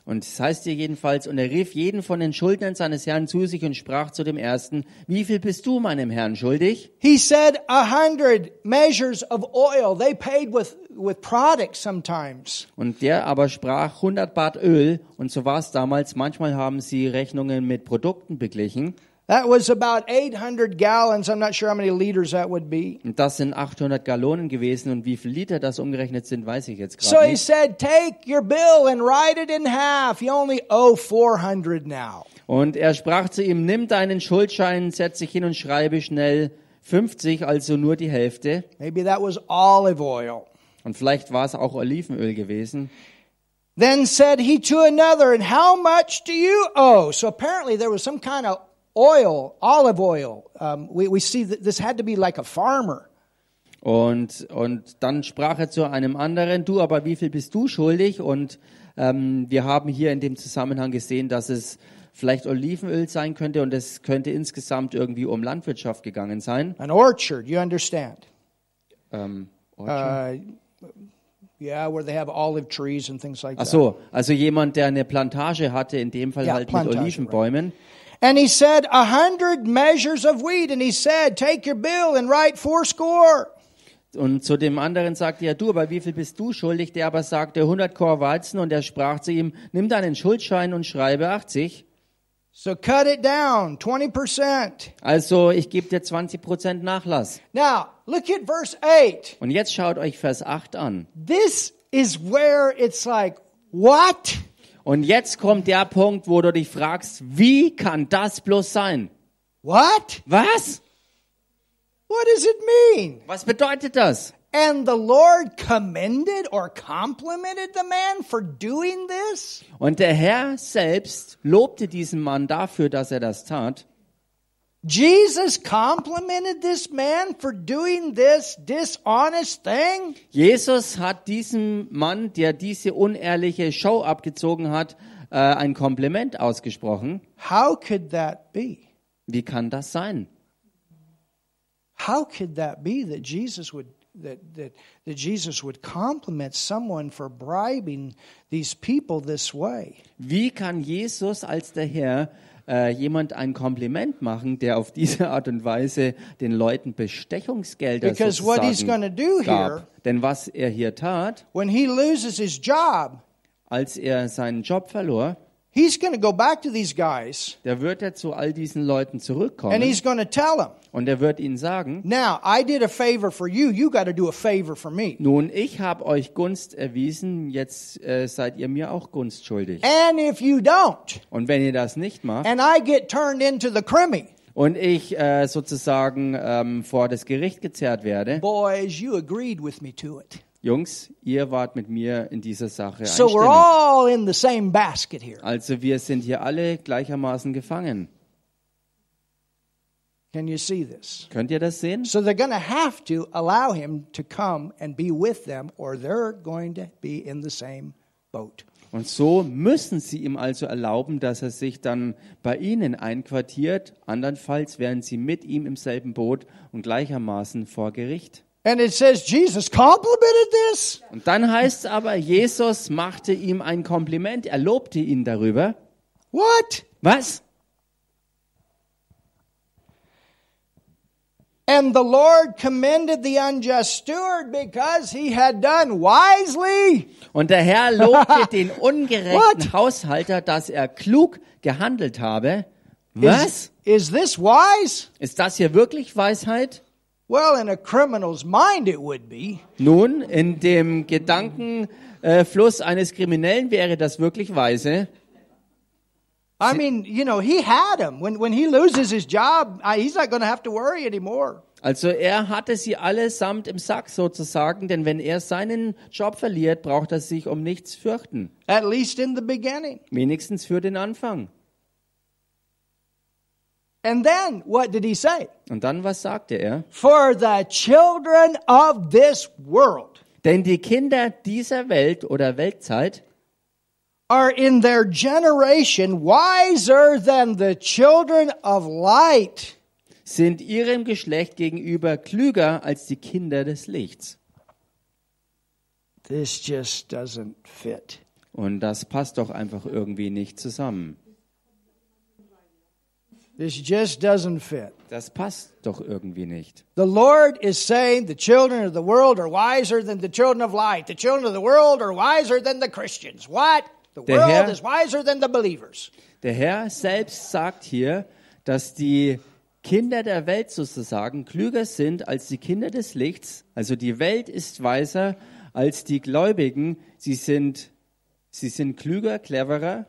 Und es heißt hier jedenfalls, und er rief jeden von den Schuldnern seines Herrn zu sich und sprach zu dem Ersten, wie viel bist du meinem Herrn schuldig? He said a hundred measures of oil. They paid with, with products sometimes. Und der aber sprach 100 Bad Öl, und so war es damals, manchmal haben sie Rechnungen mit Produkten beglichen, That was about 800 gallons. I'm not sure how many liters that would be. und das sind 800 Gallonen gewesen, und wie viel Liter das umgerechnet sind, weiß ich jetzt So gerade he nicht. said, Take your bill and write it in half. You only owe 400 now. Und er sprach zu ihm, nimm deinen Schuldschein, setz dich hin und schreibe schnell 50, also nur die Hälfte. Maybe that was olive oil. Und vielleicht war es auch Olivenöl gewesen. Then said he to another, And how much do you owe? So apparently there was some kind of oil, olive oil. Um, we, we see that this had to be like a farmer. Und, und dann sprach er zu einem anderen, du, aber wie viel bist du schuldig? Und ähm, wir haben hier in dem Zusammenhang gesehen, dass es vielleicht Olivenöl sein könnte und es könnte insgesamt irgendwie um Landwirtschaft gegangen sein. An orchard, you understand? Ähm, Orchard? Uh, yeah, where they have olive trees and things like Ach that. so, also jemand, der eine Plantage hatte, in dem Fall Ja, halt mit Olivenbäumen. And he said, A hundred measures of wheat. And he said, Take your bill and write fourscore. Und zu dem anderen sagte er, du, aber wie viel bist du schuldig? Der aber sagte 100 Chor Weizen und er sprach zu ihm, nimm deinen Schuldschein und schreibe 80. So cut it down, 20%. Also ich gebe dir 20 Prozent Nachlass. Now, look at verse 8. Und jetzt schaut euch Vers 8 an. This is where it's like, what? Und jetzt kommt der Punkt, wo du dich fragst, wie kann das bloß sein? What? Was? What does it mean? Was bedeutet das? And the Lord commended or complimented the man for doing this? Und der Herr selbst lobte diesen Mann dafür, dass er das tat. Jesus complimented this man for doing this dishonest thing? Jesus hat diesem Mann, der diese unehrliche Show abgezogen hat, äh, ein Kompliment ausgesprochen. How could that be? Wie kann das sein? How could that be that Jesus would that, that, that Jesus would compliment someone for bribing these people this way? Wie kann Jesus als der Herr äh, jemand ein Kompliment machen, der auf diese Art und Weise den Leuten Bestechungsgelder Because what he's gonna do here- gab? Denn was er hier tat, When he loses his job, als er seinen Job verlor, he's going to go back to these guys da wird er zu all diesen Leuten and zurückkommen he's going to tell them, und er wird ihnen sagen, Now, I did a favor for you. You got to do a favor for me. nun, ich habe euch Gunst erwiesen, jetzt äh, seid ihr mir auch Gunst schuldig. And if you don't, Und wenn ihr das nicht macht and I get turned into the crimmy, und ich äh, sozusagen ähm, vor das Gericht gezerrt werde, boys, you agreed with me to it. Jungs, ihr wart mit mir in dieser Sache So we're all in the same basket here. Also wir sind hier alle gleichermaßen gefangen. Can you see this? Könnt ihr das sehen? So they're going to have to allow him to come and be with them, or they're going to be in the same boat. Und so müssen sie ihm also erlauben, dass er sich dann bei ihnen einquartiert. Andernfalls wären sie mit ihm im selben Boot und gleichermaßen vor Gericht. And it says Jesus complimented this? Und dann heißt es aber, Jesus machte ihm ein Kompliment, er lobte ihn darüber. What? Was? And the Lord commended the unjust steward because he had done wisely. Und der Herr lobte den ungerechten? Haushalter, dass er klug gehandelt habe. Was? Is, is this wise? Ist das hier wirklich Weisheit? Well, in a criminal's mind, it would be. Nun, in dem Gedankenfluss eines Kriminellen wäre das wirklich weise. I mean, you know, he had him. When, when he loses his job, he's not going to have to worry anymore. Also er hatte sie allesamt im Sack sozusagen, denn wenn er seinen Job verliert, braucht er sich um nichts fürchten. At least in the beginning. Wenigstens für den Anfang. And then, what did he say? Und dann, was sagte er? For the children of this world Denn die Kinder dieser Welt oder Weltzeit are in their generation wiser than the children of light. sind ihrem Geschlecht gegenüber klüger als die Kinder des Lichts. This just doesn't fit. Und das passt doch einfach irgendwie nicht zusammen. This just doesn't fit. Das passt doch irgendwie nicht. The Lord is saying the children of the world are wiser than the children of light. The children of the world are wiser than the Christians. What? The Der world Herr- is wiser than the believers. Der Herr selbst sagt hier, dass die Kinder der Welt sozusagen klüger sind als die Kinder des Lichts. Also die Welt ist weiser als die Gläubigen. Sie sind, sie sind klüger, cleverer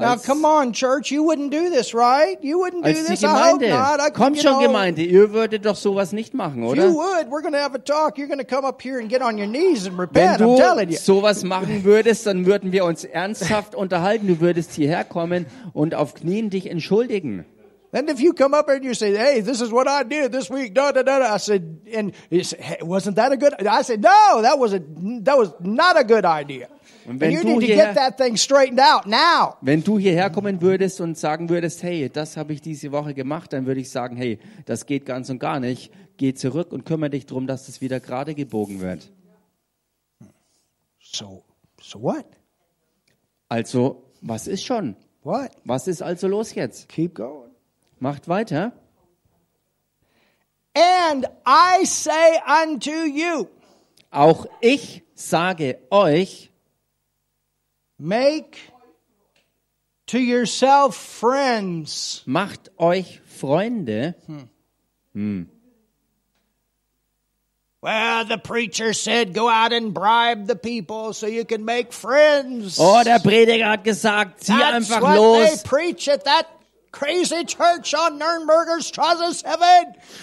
Now, come on, church. You wouldn't do this, right? You wouldn't do this. I hope not. I, Kommt schon, Gemeinde, ihr würdet doch sowas nicht machen, If you oder? would, we're going to have a talk. You're going to come up here and get on your knees and Wenn repent. I'm telling du you. sowas machen würdest, dann würden wir uns ernsthaft unterhalten. Du würdest hierher kommen und auf Knien dich entschuldigen. Then if you come up here and you say, "Hey, this is what I did this week," da da da, da I said, and you say, hey, wasn't that a good? I said, no, that was a that was not a good idea. Und wenn you du need to hierher- get that thing straightened out now. Wenn du hierher kommen würdest und sagen würdest, hey, das habe ich diese Woche gemacht, dann würde ich sagen, hey, das geht ganz und gar nicht. Geh zurück und kümmere dich darum, dass das wieder gerade gebogen wird. So, so what? Also, was ist schon? What? Was ist also los jetzt? Keep going. Macht weiter. And I say unto you, Auch ich sage euch, make to yourself friends. macht euch Freunde. Hmm. Hmm. Well, the preacher said, go out and bribe the people so you can make friends. Oh, der Prediger hat gesagt, zieh That's einfach what los they preach at that crazy church on Nürnberger Straße 7.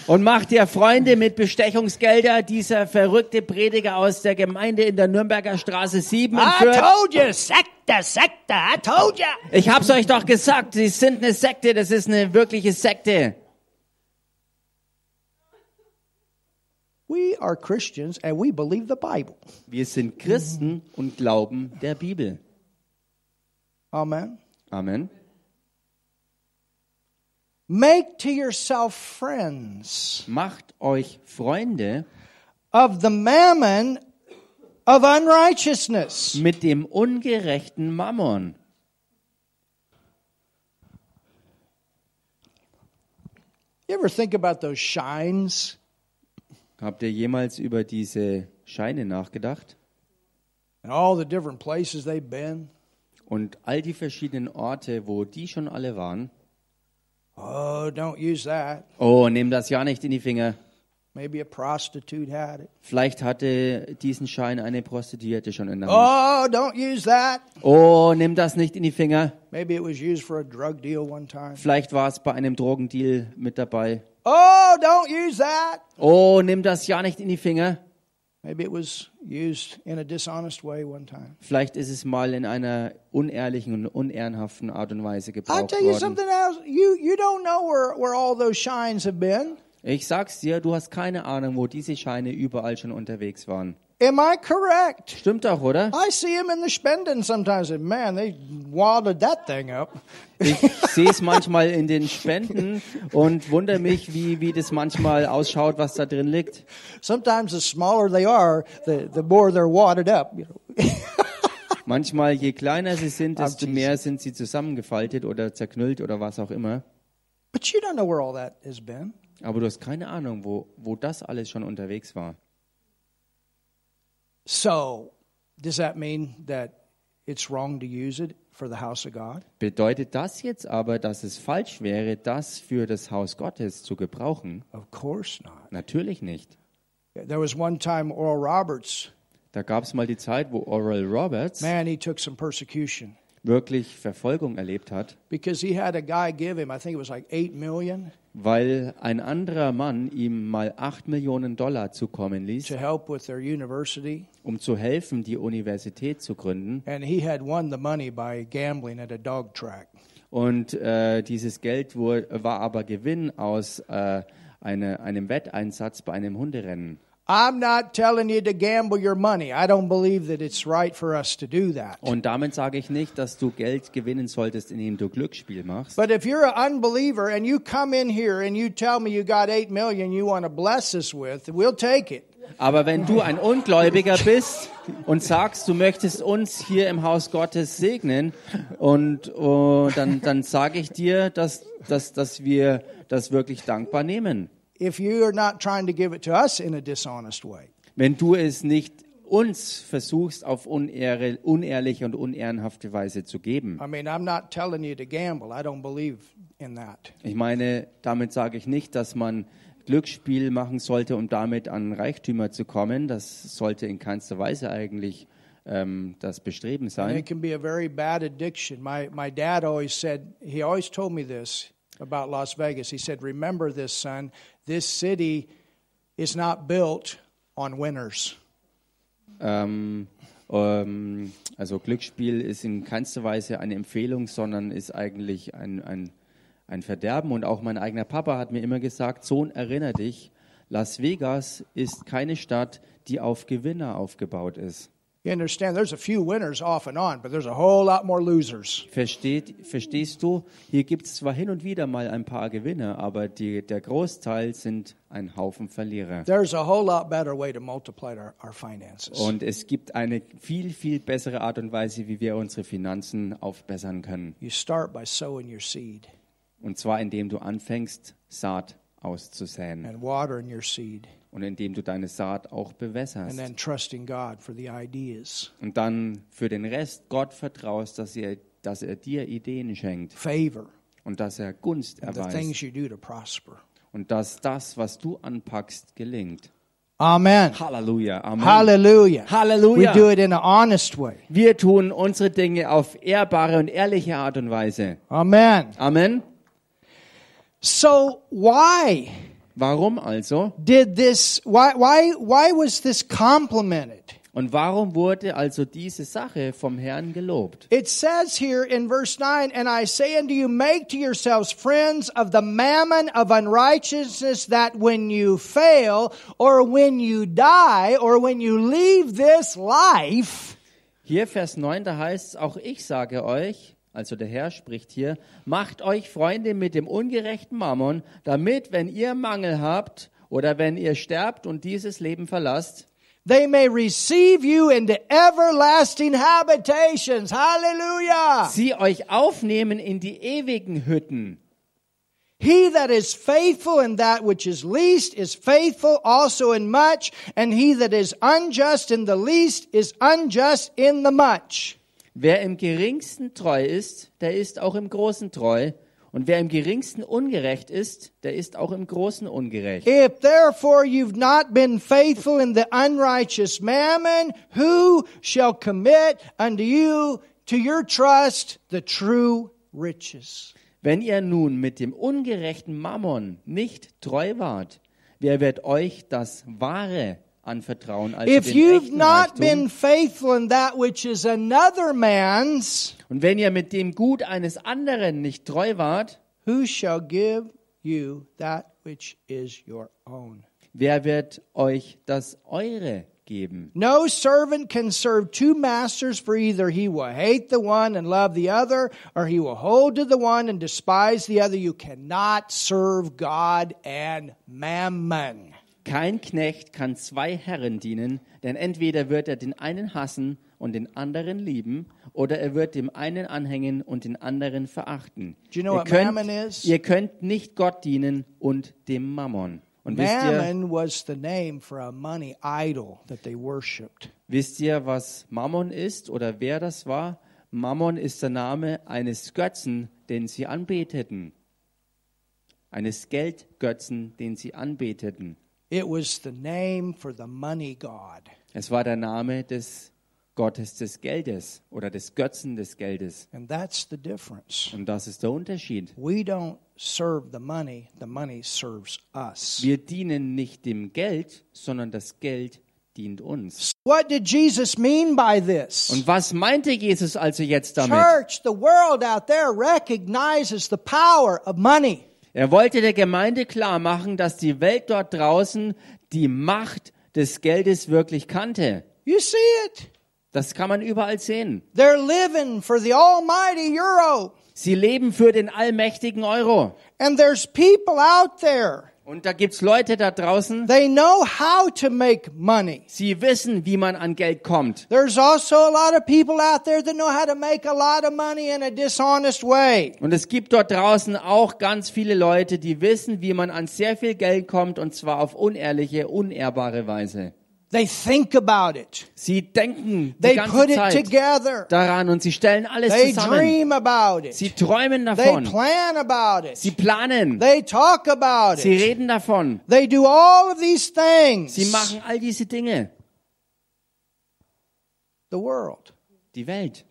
und mach dir Freunde mit Bestechungsgelder. Dieser verrückte Prediger aus der Gemeinde in der Nürnberger Straße 7 I told you, Sekte, Sekte, I told you. Ich hab's euch doch gesagt, sie sind eine Sekte, das ist eine wirkliche Sekte. We are Christians and we believe the Bible. Wir sind Christen und glauben der Bibel. Amen. Amen. Make to yourself friends Macht euch Freunde of the mammon of unrighteousness. mit dem ungerechten Mammon. You ever think about those shines? Habt ihr jemals über diese Scheine nachgedacht? and all the different places they've been. Und all die verschiedenen Orte, wo die schon alle waren. Oh, don't use that. Oh, nimm das ja nicht in die Finger. Maybe a prostitute had it. Vielleicht hatte diesen Schein eine Prostituierte schon in der Hand. Oh, don't use that. Oh, nimm das nicht in die Finger. Maybe it was used for a drug deal one time. Vielleicht war es bei einem Drogendeal mit dabei. Oh, don't use that. Oh, nimm das ja nicht in die Finger. Vielleicht ist es mal in einer unehrlichen und unehrenhaften Art und Weise I'll gebraucht tell you worden. something else. You you don't know where, where all those shines have been. Ich sag's dir, du hast keine Ahnung, wo diese Scheine überall schon unterwegs waren. Am I correct? Stimmt doch, oder? I see them in the Spenden sometimes, and man, they wadded that thing up. Ich sehe es manchmal in den Spenden und wundere mich, wie, wie das manchmal ausschaut, was da drin liegt. Sometimes the smaller they are, the, the more they're wadded up. You know. Manchmal, je kleiner sie sind, desto Jesus. mehr sind sie zusammengefaltet oder zerknüllt oder was auch immer. but you don't know where all that has been. Aber du hast keine Ahnung, wo, wo das alles schon unterwegs war. So, does that mean that it's wrong to use it for the house of God? Bedeutet das jetzt aber, dass es falsch wäre, das für das Haus Gottes zu gebrauchen? Of course not. Natürlich nicht. There was one time Oral Roberts, Da gab es mal die Zeit, wo Oral Roberts man, he took some persecution wirklich Verfolgung erlebt hat, because he had a guy give him, I think it was like 8 million weil ein anderer Mann ihm mal 8 Millionen Dollar zukommen ließ, to help with their university. um zu helfen, die Universität zu gründen. And he had won the money by gambling at a dog track. Und äh, dieses Geld war aber Gewinn aus äh, eine, einem Wetteinsatz bei einem Hunderennen. I'm not telling you to gamble your money. I don't believe that it's right for us to do that. Und damit sage ich nicht, dass du Geld gewinnen solltest, indem du Glücksspiel machst. But if you're an unbeliever and you come in here and you tell me you got 8 million you want to bless us with, we'll take it. Aber wenn du ein Ungläubiger bist und sagst, du möchtest uns hier im Haus Gottes segnen, und oh, dann, dann sage ich dir, dass, dass, dass wir das wirklich dankbar nehmen. If you are not trying to give it to us in a dishonest way. Wenn du es nicht uns versuchst, auf unehre, unehrliche und unehrenhafte Weise zu geben. I mean, I'm not telling you to gamble. I don't believe in that. Ich meine, damit sage ich nicht, dass man Glücksspiel machen sollte, um damit an Reichtümer zu kommen. Das sollte in keinster Weise eigentlich ähm, das Bestreben And sein. it can be a very bad addiction. My my dad always said he always told me this about Las Vegas. He said, "Remember this, son. This city is not built on winners." Ähm, ähm, also Glücksspiel ist in keinster Weise eine Empfehlung, sondern ist eigentlich ein, ein, ein Verderben. Und auch mein eigener Papa hat mir immer gesagt, Sohn, erinnere dich, Las Vegas ist keine Stadt, die auf Gewinner aufgebaut ist. You understand? There's a few winners off and on, but there's a whole lot more losers. Versteht, verstehst du? Hier gibt es zwar hin und wieder mal ein paar Gewinner, aber die, der Großteil sind ein Haufen Verlierer. There's a whole lot better way to multiply our, our finances. Und es gibt eine viel, viel bessere Art und Weise, wie wir unsere Finanzen aufbessern können. You start by sowing your seed Und zwar indem du anfängst, Saat auszusäen. and watering your seed, Und indem du deine Saat auch and bewässerst. Und dann für den Rest Gott vertraust, dass er, dass er dir Ideen schenkt. favor, Und dass er Gunst erweist. Und dass das, was du anpackst, gelingt. Amen. Halleluja. Amen. Hallelujah. Halleluja. We do it in an honest way. Wir tun unsere Dinge auf ehrbare und ehrliche Art und Weise. Amen. Amen. So why Warum also? did this why why why was this complimented? Und warum wurde also diese Sache vom Herrn gelobt? It says here in verse 9, and I say unto you, make to yourselves friends of the mammon of unrighteousness, that when you fail, or when you die, or when you leave this life, Hier Vers 9, da heißt es, auch ich sage euch, also der Herr spricht hier, macht euch Freunde mit dem ungerechten Mammon, damit, wenn ihr Mangel habt oder wenn ihr sterbt und dieses Leben verlasst, they may receive you into everlasting habitations. Hallelujah. sie euch aufnehmen in die ewigen Hütten. He that is faithful in that which is least is faithful also in much, and he that is unjust in the least is unjust in the much. Wer im geringsten treu ist, der ist auch im großen treu. Und wer im geringsten ungerecht ist, der ist auch im großen ungerecht. If therefore you've not been faithful in the unrighteous mammon, who shall commit unto you to your trust the true riches? Wenn ihr nun mit dem ungerechten Mammon nicht treu wart, wer wird euch das Wahre anvertrauen als If you've not been faithful in that which is another man's, Und wenn ihr mit dem Gut eines anderen nicht treu wart, who shall give you that which is your own? wer wird euch das Eure geben? No servant can serve two masters, for either he will hate the one and love the other, or he will hold to the one and despise the other. You cannot serve God and mammon. Kein Knecht kann zwei Herren dienen, denn entweder wird er den einen hassen und den anderen lieben, oder er wird dem einen anhängen und den anderen verachten. You know ihr, könnt, ihr könnt nicht Gott dienen und dem Mammon. Und wisst ihr, Mammon they worshipped. wisst ihr, was Mammon ist oder wer das war? Mammon ist der Name eines Götzen, den sie anbeteten. Eines Geldgötzen, den sie anbeteten. It was the name for the money god. Es war der Name des Gottes des Geldes oder des Götzen des Geldes. And that's the difference. Und das ist der Unterschied. We don't serve the money, the money serves us. Wir dienen nicht dem Geld, sondern das Geld dient uns. What did Jesus mean by this? Und was meinte Jesus also jetzt damit? Church, the world out there recognizes the power of money. Er wollte der Gemeinde klar machen, dass die Welt dort draußen die Macht des Geldes wirklich kannte. You see it? Das kann man überall sehen. They're living for the almighty euro. Sie leben für den allmächtigen Euro. And there's people out there. Und da gibt's Leute da draußen, They know how to make money. sie wissen, wie man an Geld kommt. There's also a lot of people out there that know how to make a lot of money in a dishonest way. Und es gibt dort draußen auch ganz viele Leute, die wissen, wie man an sehr viel Geld kommt, und zwar auf unehrliche, unehrbare Weise. They think about it. Sie denken die They ganze put it Zeit together. daran und sie stellen alles They zusammen. dream about Sie it. träumen They davon. plan about Sie it. planen. They talk about Sie it. reden davon. They do all of these things. Sie machen all diese Dinge. The world. Die Welt.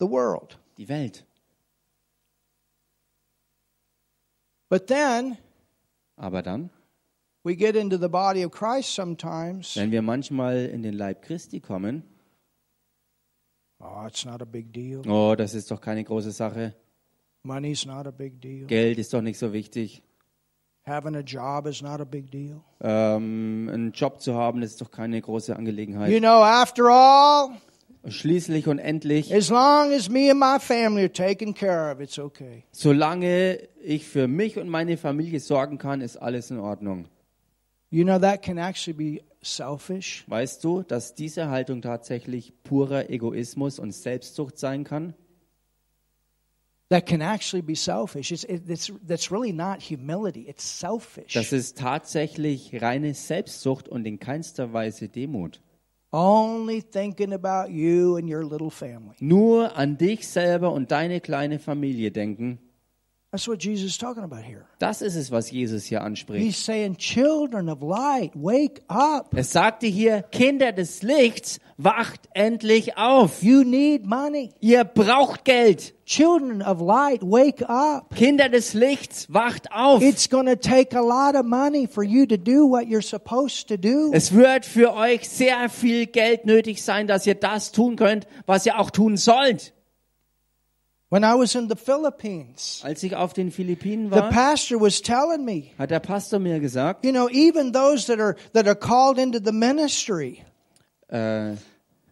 The world. Die Welt. But then Aber dann, we get into the body of Christ sometimes. wenn wir manchmal in den Leib Christi kommen, Oh, it's not a big deal. oh, das ist doch keine große Sache. Money's not a big deal. Geld ist doch nicht so wichtig. Having a job is not a big deal. Ähm, einen Job zu haben, das ist doch keine große Angelegenheit. You know, after all, Schließlich und endlich, as long as me and my family are taken care of, it's okay. solange ich für mich und meine Familie sorgen kann, ist alles in Ordnung. You know, that can actually be selfish. Weißt du, dass diese Haltung tatsächlich purer Egoismus und Selbstsucht sein kann? That can actually be selfish. It's, it, it's, that's really not humility, it's selfish. Das ist tatsächlich reine Selbstsucht und in keinster Weise Demut. Only thinking about you and your little family. Nur an dich selber und deine kleine Familie denken. Das ist es, was Jesus hier anspricht. He's saying, Children of light, wake up. Es sagte hier, Kinder des Lichts, wacht endlich auf. You need money. Ihr braucht Geld. Children of light, wake up. Kinder des Lichts, wacht auf. It's going to take a lot of money for you to do what you're supposed to do. Es wird für euch sehr viel Geld nötig sein, dass ihr das tun könnt, was ihr auch tun sollt. When I was in the Philippines, Als ich auf den Philippinen the war, pastor was telling me, hat der Pastor mir gesagt, you know, even those that are that are called into the ministry, äh,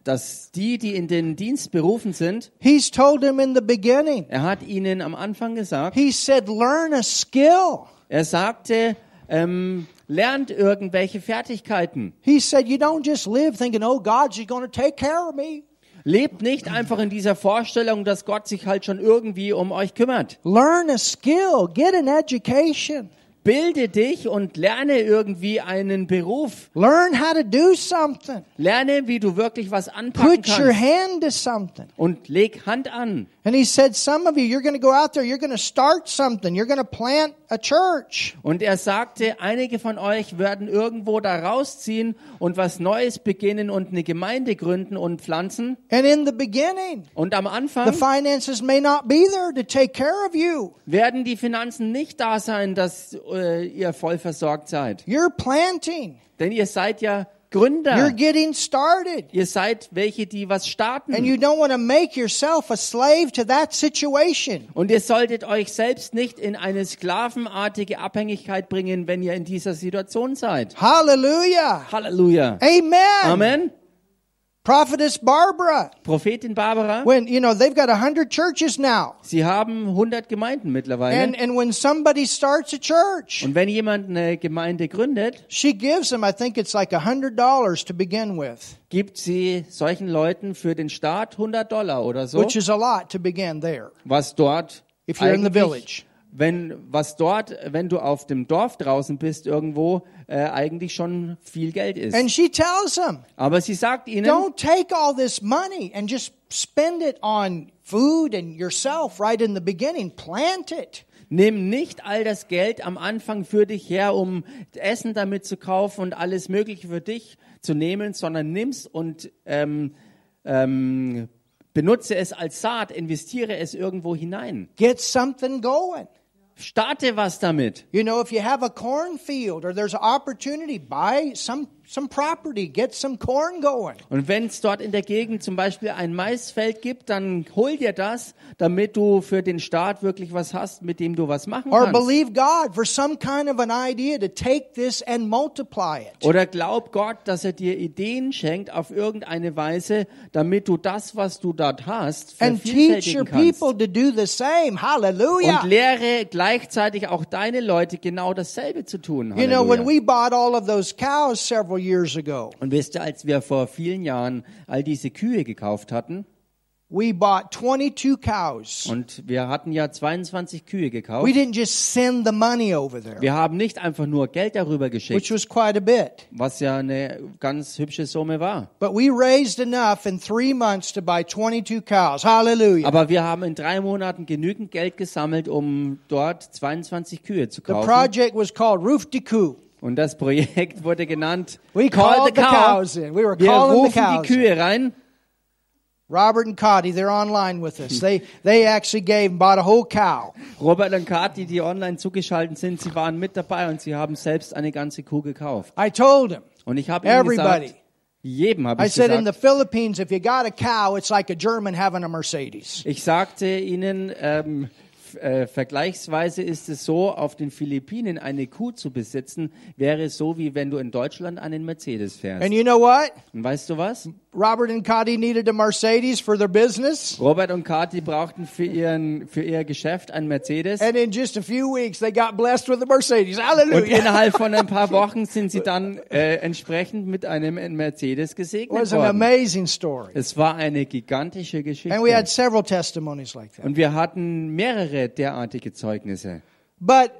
dass die, die in den Dienst berufen sind, he's told them in the beginning. er hat ihnen am Anfang gesagt, He said, learn a skill. er sagte, ähm, lernt irgendwelche Fertigkeiten. He said, you don't just live thinking, oh, God's going to take care of me. Lebt nicht einfach in dieser Vorstellung, dass Gott sich halt schon irgendwie um euch kümmert. Learn a skill. Get an education. Bilde dich und lerne irgendwie einen Beruf. Learn how to do something. Lerne, wie du wirklich was anpacken Put your kannst. hand to something. Und leg Hand an. And he said, some of you, you're going to go out there, you're going to start something. You're going to plant a church. Und er sagte, einige von euch werden irgendwo da rausziehen und was Neues beginnen und eine Gemeinde gründen und pflanzen. And in the beginning, Und am the Anfang finances may not be there to take care of you. werden die Finanzen nicht da sein, dass äh, ihr voll versorgt seid. You're planting. Denn ihr seid ja You're Gründer. getting started. Ihr seid welche, die was And starten. you don't want to make yourself a slave to that situation. Und ihr solltet euch selbst nicht in eine sklavenartige Abhängigkeit bringen, wenn ihr in dieser Situation seid. Hallelujah. Halleluja. Amen. Amen. Prophetess Barbara. Prophetin Barbara, When, you know, they've got a hundred churches now. sie haben 100 Gemeinden mittlerweile. And, and when somebody starts a church, Und wenn jemand eine Gemeinde gründet, she gives them, I think it's like a hundred dollars to begin with, gibt sie solchen Leuten für den Start 100 Dollar oder so, which is a lot to begin there. was dort If you're in the village. Wenn was dort, wenn du auf dem Dorf draußen bist irgendwo, äh, eigentlich schon viel Geld ist. And she tells them, Aber sie sagt ihnen, don't take all this money and just spend it on food and yourself right in the beginning. Plant it. nimm nicht all das Geld am Anfang für dich her, um Essen damit zu kaufen und alles Mögliche für dich zu nehmen, sondern nimm's und ähm, ähm, benutze es als Saat, investiere es irgendwo hinein. Get something going. Starte was damit. You know, if you have a cornfield or there's an opportunity, buy some some property, get some corn going. Und wenn es dort in der Gegend zum Beispiel ein Maisfeld gibt, dann hol dir das, damit du für den Staat wirklich was hast, mit dem du was machen Or kannst. believe God for some kind of an idea to take this and multiply it. Oder glaub Gott, dass er dir Ideen schenkt auf irgendeine Weise, damit du das, was du dort hast, And teach your kannst. people to do the same. Hallelujah. Und lehre gleichzeitig auch deine Leute genau dasselbe zu tun. You know, when Halleluja. we bought all of those cows several years ago, Und wisst ihr, als wir vor vielen Jahren all diese Kühe gekauft hatten, we bought 22 cows. und wir hatten ja 22 Kühe gekauft, We didn't just send the money over there, wir haben nicht einfach nur Geld darüber geschickt, which was quite a bit. was ja eine ganz hübsche Summe war. But we raised enough in three months to buy 22 cows. Hallelujah. Aber wir haben in drei Monaten genügend Geld gesammelt, um dort 22 Kühe zu The kaufen. project was called Roof de Coup. Und das Projekt wurde genannt We Call called the the Cow. cows in. We were Wir calling the rufen cows die Kühe rein. Robert and Cotty, they're online with us. They they actually gave and bought a whole cow. Robert und Kathi, die online zugeschaltet sind, sie waren mit dabei und sie haben selbst eine ganze Kuh gekauft. I told him. Und ich habe ihnen Everybody. gesagt, jedem habe I ich said in the gesagt, Philippines, if you got a cow, it's like a German having a Mercedes. ich sagte ihnen, ähm, äh, vergleichsweise ist es so, auf den Philippinen eine Kuh zu besitzen, wäre so, wie wenn du in Deutschland einen Mercedes fährst. And you know what? Und weißt du was? Robert and Cotty needed a Mercedes for their business. Robert und Kathi brauchten für, ihren, für ihr Geschäft einen Mercedes. And in just a few weeks, they got blessed with a Mercedes. Und Hallelujah. innerhalb von ein paar Wochen sind sie dann äh, entsprechend mit einem Mercedes It gesegnet was an worden. amazing story. Es war eine gigantische Geschichte. And we had several testimonies like that. Und wir hatten mehrere derartige Zeugnisse. But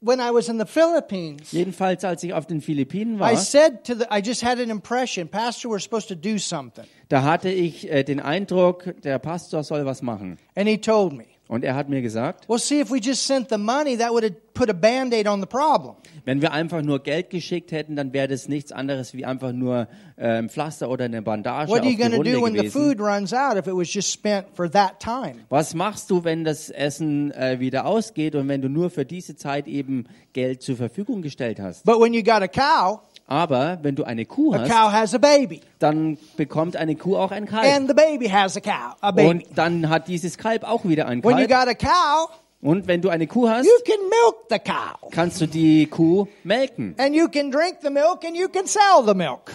when I was in the Philippines, Jedenfalls, als ich auf den Philippinen war, I said to the, I just had an impression, Pastor, we're supposed to do something. da hatte ich äh, den Eindruck, der Pastor soll was machen. And he told me, Und er hat mir gesagt, well, see, if we just sent the money, that would have put a band aid on the problem. wenn wir einfach nur Geld geschickt hätten, dann wäre das nichts anderes wie einfach nur äh, ein Pflaster oder eine Bandage What auf are you die going to Wunde do when the gewesen. food runs out if it was just spent for that time? Was machst du, wenn das Essen äh, wieder ausgeht und wenn du nur für diese Zeit eben Geld zur Verfügung gestellt hast? But when you got a cow, Aber wenn du eine Kuh a hast, cow has a baby. dann bekommt eine Kuh auch ein Kalb. And the baby has a cow, a baby. Und dann hat dieses Kalb auch wieder ein When you Kalb. got a cow, Und wenn du eine Kuh hast, you can milk the cow. kannst du die Kuh melken.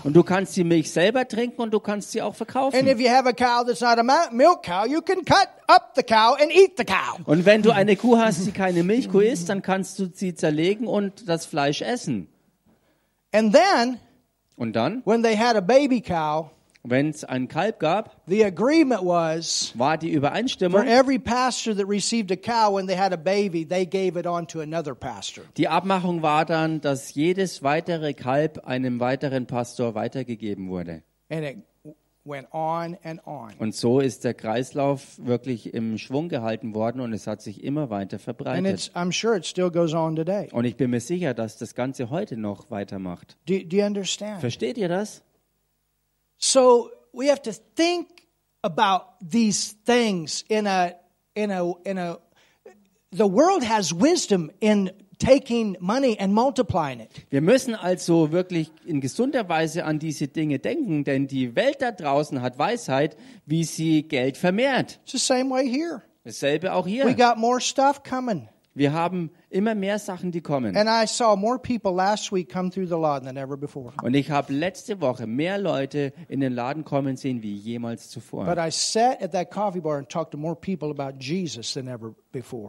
Und du kannst die Milch selber trinken und du kannst sie auch verkaufen. Und wenn du eine Kuh hast, die keine Milchkuh ist, dann kannst du sie zerlegen und das Fleisch essen. And then, Und dann, when they had a baby cow, wenn es ein Kalb gab, the agreement was war die for Übereinstimmung, every pastor that received a cow when they had a baby, they gave it on to another pastor. die Abmachung war dann, dass jedes weitere Kalb einem weiteren Pastor weitergegeben wurde. And it Und so ist der Kreislauf wirklich im Schwung gehalten worden und es hat sich immer weiter And verbreitet. it's, I'm sure it still goes on today. Und ich bin mir sicher, dass das Ganze heute noch weitermacht. Do, do you understand? Versteht ihr das? So we have to think about these things in a in a in a the world has wisdom in taking money and multiplying it. Wir müssen also wirklich in gesunder Weise an diese Dinge denken, denn die Welt da draußen hat Weisheit, wie sie Geld vermehrt. It's the same way here. Dasselbe auch We hier. got more stuff coming. Wir haben immer mehr Sachen, die kommen. Und ich habe letzte Woche mehr Leute in den Laden kommen sehen wie jemals zuvor.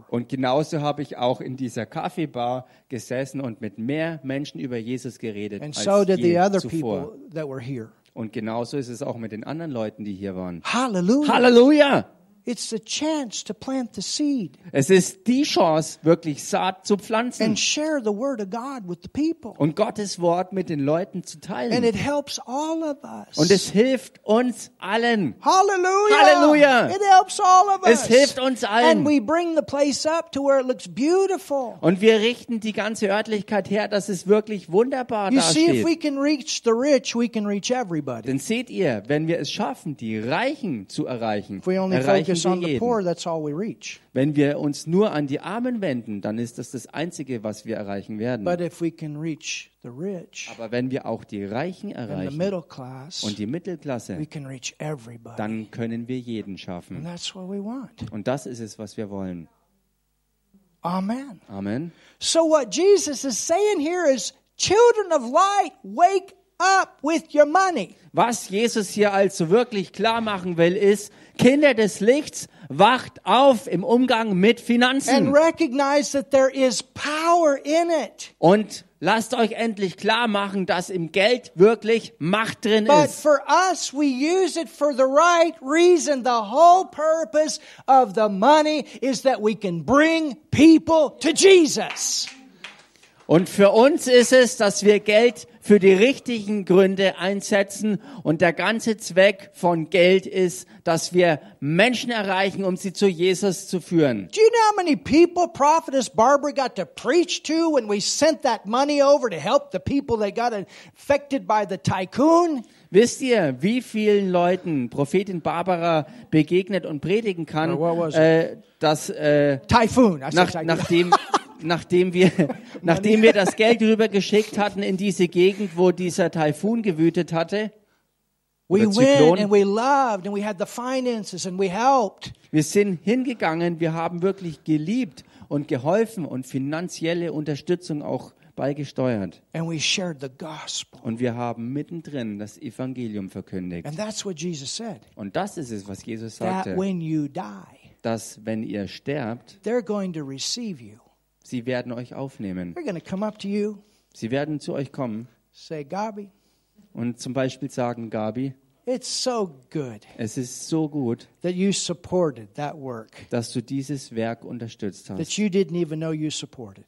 Und genauso habe ich auch in dieser Kaffeebar gesessen und mit mehr Menschen über Jesus geredet And als so je other zuvor. people that were here. Und genauso ist es auch mit den anderen Leuten, die hier waren. Hallelujah. Halleluja! It's the chance to plant the seed Es ist die Chance, wirklich Saat zu pflanzen and share the word of God with the people. und Gottes Wort mit den Leuten zu And teilen. it helps all of us. Und es hilft uns allen. Hallelujah. Hallelujah. It helps all of us. Es hilft uns allen. And we bring the place up to where it looks beautiful. Und wir richten die ganze Örtlichkeit her, dass es wirklich wunderbar You see, if dasteht. we can reach the rich, we can reach everybody. Denn seht ihr, wenn wir es schaffen, die Reichen zu erreichen, erreichen wir poor, jeden. that's all we reach. Wenn wir uns nur an die Armen wenden, dann ist das das Einzige, was wir erreichen werden. But if we can reach the rich Aber wenn wir auch die Reichen and the erreichen middle class, und die Mittelklasse, we can reach everybody. dann können wir jeden And schaffen. that's what we want. Und das ist es, was wir wollen. Amen. Amen. So what Jesus is saying here is, children of light, wake up with your money. Was Jesus hier also wirklich klar machen will, ist, Kinder des Lichts, wacht auf im Umgang mit and Finanzen. recognize that there is power in it. Und lasst euch endlich klar machen, dass im Geld wirklich Macht drin But ist. for us, we use it for the right reason. The whole purpose of the money is that we can bring people to Jesus. Und für uns ist es, dass wir Geld für die richtigen Gründe einsetzen. Und der ganze Zweck von Geld ist, dass wir Menschen erreichen, um sie zu Jesus zu führen. Do you know how many people Prophetess Barbara got to preach to when we sent that money over to help the people that got affected by the tycoon? Wisst ihr, wie vielen Leuten Prophetin Barbara begegnet und predigen kann, äh, dass äh, Typhoon. Nach, nachdem, nachdem, wir, nachdem wir das Geld rübergeschickt hatten in diese Gegend, wo dieser Taifun gewütet hatte, we went and we loved and we had the finances and we helped. wir sind hingegangen, wir haben wirklich geliebt und geholfen und finanzielle Unterstützung auch beigesteuert. And we shared the gospel. Und wir haben mittendrin das Evangelium verkündigt. And that's what Jesus said. Und das ist es, was Jesus That sagte, when you die, dass wenn ihr sterbt, they're going to receive you. Sie werden euch aufnehmen. You, Sie werden zu euch kommen say, Gabi, und zum Beispiel sagen, Gabi, it's so good es ist so gut, that you supported that work dass du dieses Werk unterstützt that hast. you didn't even know you supported.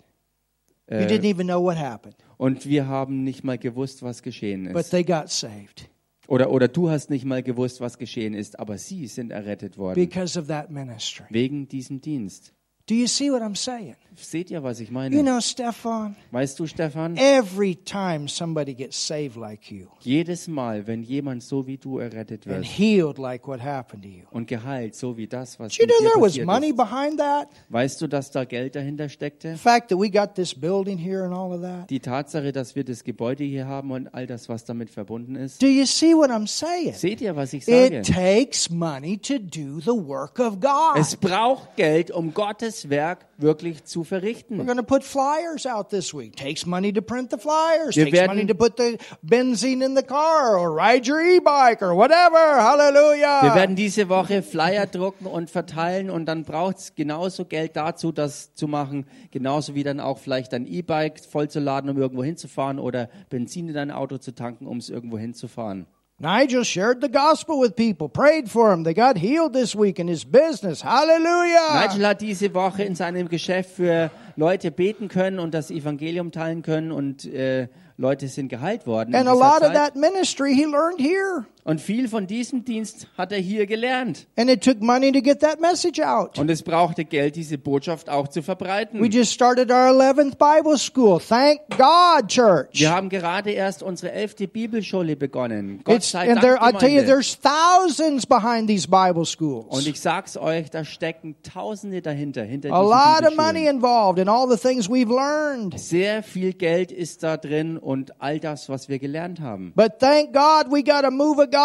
You didn't Äh, even know what happened, und wir haben nicht mal gewusst, was geschehen but ist. they got saved Oder, oder du hast nicht mal gewusst, was geschehen ist, aber sie sind errettet worden. because of that ministry. Wegen diesem Dienst. Do you see what I'm saying? Seht ihr, was ich You meine? know, Stefan, Weißt du, Stefan? every time somebody gets saved like you Jedes Mal, wenn jemand so wie du errettet and wird healed like what happened to you, und geheilt, so wie das, was did you know there was passiert money ist. behind that? Weißt du, dass da Geld dahinter steckte? The fact that we got this building here and all of that? Die Tatsache, dass wir das Gebäude hier haben und all das, was damit verbunden ist. Do you see what I'm saying? Seht ihr, was ich sage? It takes money to do the work of God. Es braucht Geld, um Gottes Werk wirklich zu We're verrichten. going to put flyers out this week. Takes money to print the flyers. Wir Takes money to put the benzene in the car or ride your e-bike or whatever. Hallelujah. Wir werden diese Woche Flyer drucken und verteilen und dann braucht es genauso Geld dazu, das zu machen, genauso wie dann auch vielleicht ein E-Bike vollzuladen, um irgendwo hinzufahren oder Benzin in dein Auto zu tanken, um es irgendwo hinzufahren. Nigel shared the gospel with people, prayed for them. They got healed this week in his business. Hallelujah. Nigel hat diese Woche in seinem Geschäft für Leute beten können und das Evangelium teilen können und äh, Leute sind geheilt worden. And a lot of that ministry he learned here. Und viel von diesem Dienst hat er hier gelernt. And it took money to get that message out. Und es brauchte Geld, diese Botschaft auch zu verbreiten. We just started our 11th Bible school. Thank God, church. Wir haben gerade erst unsere elfte Bibelschule begonnen. Gott It's, sei and there, I Dank, tell you, there's thousands behind these Bible Und schools. ich sag's euch, da stecken Tausende dahinter, hinter A lot of money involved in all the things we've learned. Sehr viel Geld ist da drin und all das, was wir gelernt haben. But thank God we got a move of God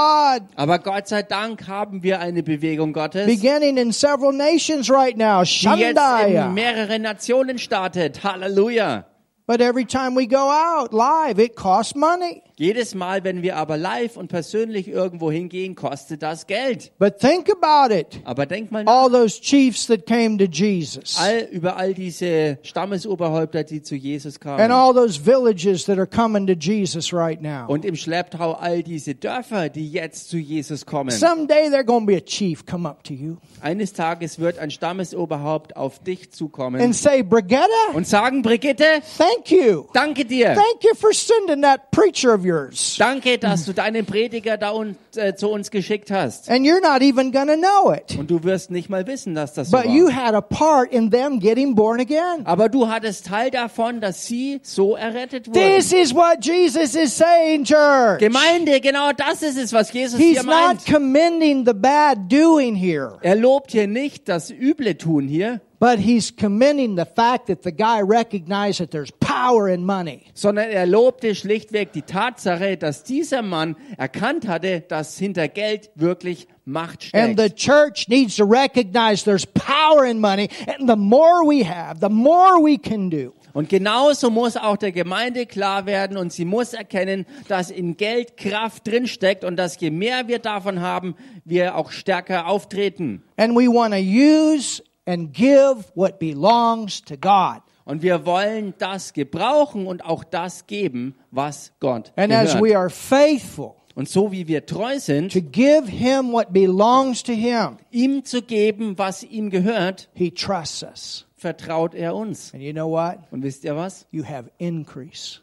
Aber Gott sei Dank haben wir eine Bewegung Gottes, beginning in several nations right now. die jetzt Shandaya. in mehrere Nationen startet. Halleluja. But every time we go out live, it costs money. Jedes Mal, wenn wir aber live und persönlich irgendwo hingehen, kostet das Geld. But think about it. Aber denk mal nach, All those chiefs that came to Jesus. all, über all diese Stammesoberhäupter, die zu Jesus And kamen. all those villages that are coming to Jesus right now. Und im Schlepptau all diese Dörfer, die jetzt zu Jesus kommen. Someday there's going to be a chief come up to you Eines Tages wird ein Stammesoberhaupt auf dich zukommen and say, Brigitte, und sagen, Brigitte, thank you. danke dir. Thank you for sending that preacher of yours. Danke, dass du deinen Prediger da un äh, zu uns geschickt hast. And you're not even to know it. Und du wirst nicht mal wissen, dass das so But you war. had a part in them getting born again. Aber du hattest Teil davon, dass sie so errettet wurden. This is what Jesus is saying, church. Gemeinde, genau das ist es, was Jesus He's hier meint. not commending the bad doing here, Er lobt hier nicht das üble Tun hier, but he's commending the fact that the guy recognized that there's power in money. sondern er lobte schlichtweg die Tatsache, dass dieser Mann erkannt hatte, dass hinter Geld wirklich Macht And the steckt. church needs to recognize there's power in money. And the more we have, the more we can do. Und genauso muss auch der Gemeinde klar werden und sie muss erkennen, dass in Geld Kraft drinsteckt und dass je mehr wir davon haben, wir auch stärker auftreten. And we want to use and give what belongs to God. Und wir wollen das gebrauchen und auch das geben, was Gott And as we are faithful Und so wie wir treu sind, to give him what belongs to him, ihm zu geben, was ihm gehört, he trusts us. vertraut er uns. And you know what? Und wisst ihr was? You have increase.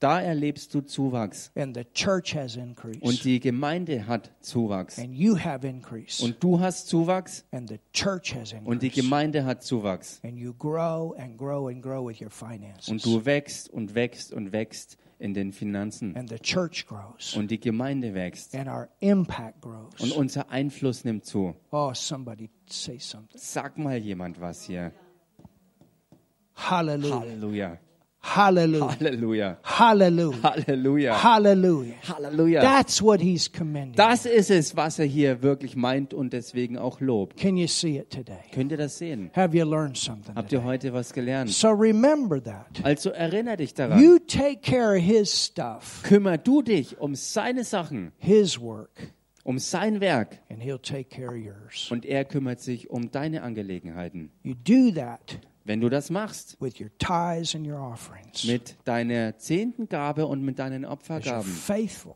Da erlebst du Zuwachs. And the church has Und die Gemeinde hat Zuwachs. And you have increase. Und du hast Zuwachs And the church has und die. Gemeinde hat Zuwachs. And you grow and grow and grow with your Und du wächst und wächst und wächst in den Finanzen. And the church grows. Und die Gemeinde wächst. And our impact Und unser Einfluss nimmt zu. Oh, somebody say something. Sag mal jemand was hier. Hallelujah. Halleluja. Hallelujah. Halleluja. Hallelujah. Halleluja. Hallelujah. Halleluja. That's what he's commending. Das ist es, was er hier wirklich meint und deswegen auch lobt. Can you see it today? Könnt ihr das sehen? Have you learned something? Habt today? ihr heute was gelernt? So remember that. Also erinnere dich daran. You take care of his stuff, Kümmer du dich um seine Sachen, his work, um sein Werk and he'll take care of yours. und er kümmert sich um deine Angelegenheiten. You do that Wenn du das machst, with your tithes and your offerings. mit deiner zehnten Gabe und mit deinen Opfergaben, faithful,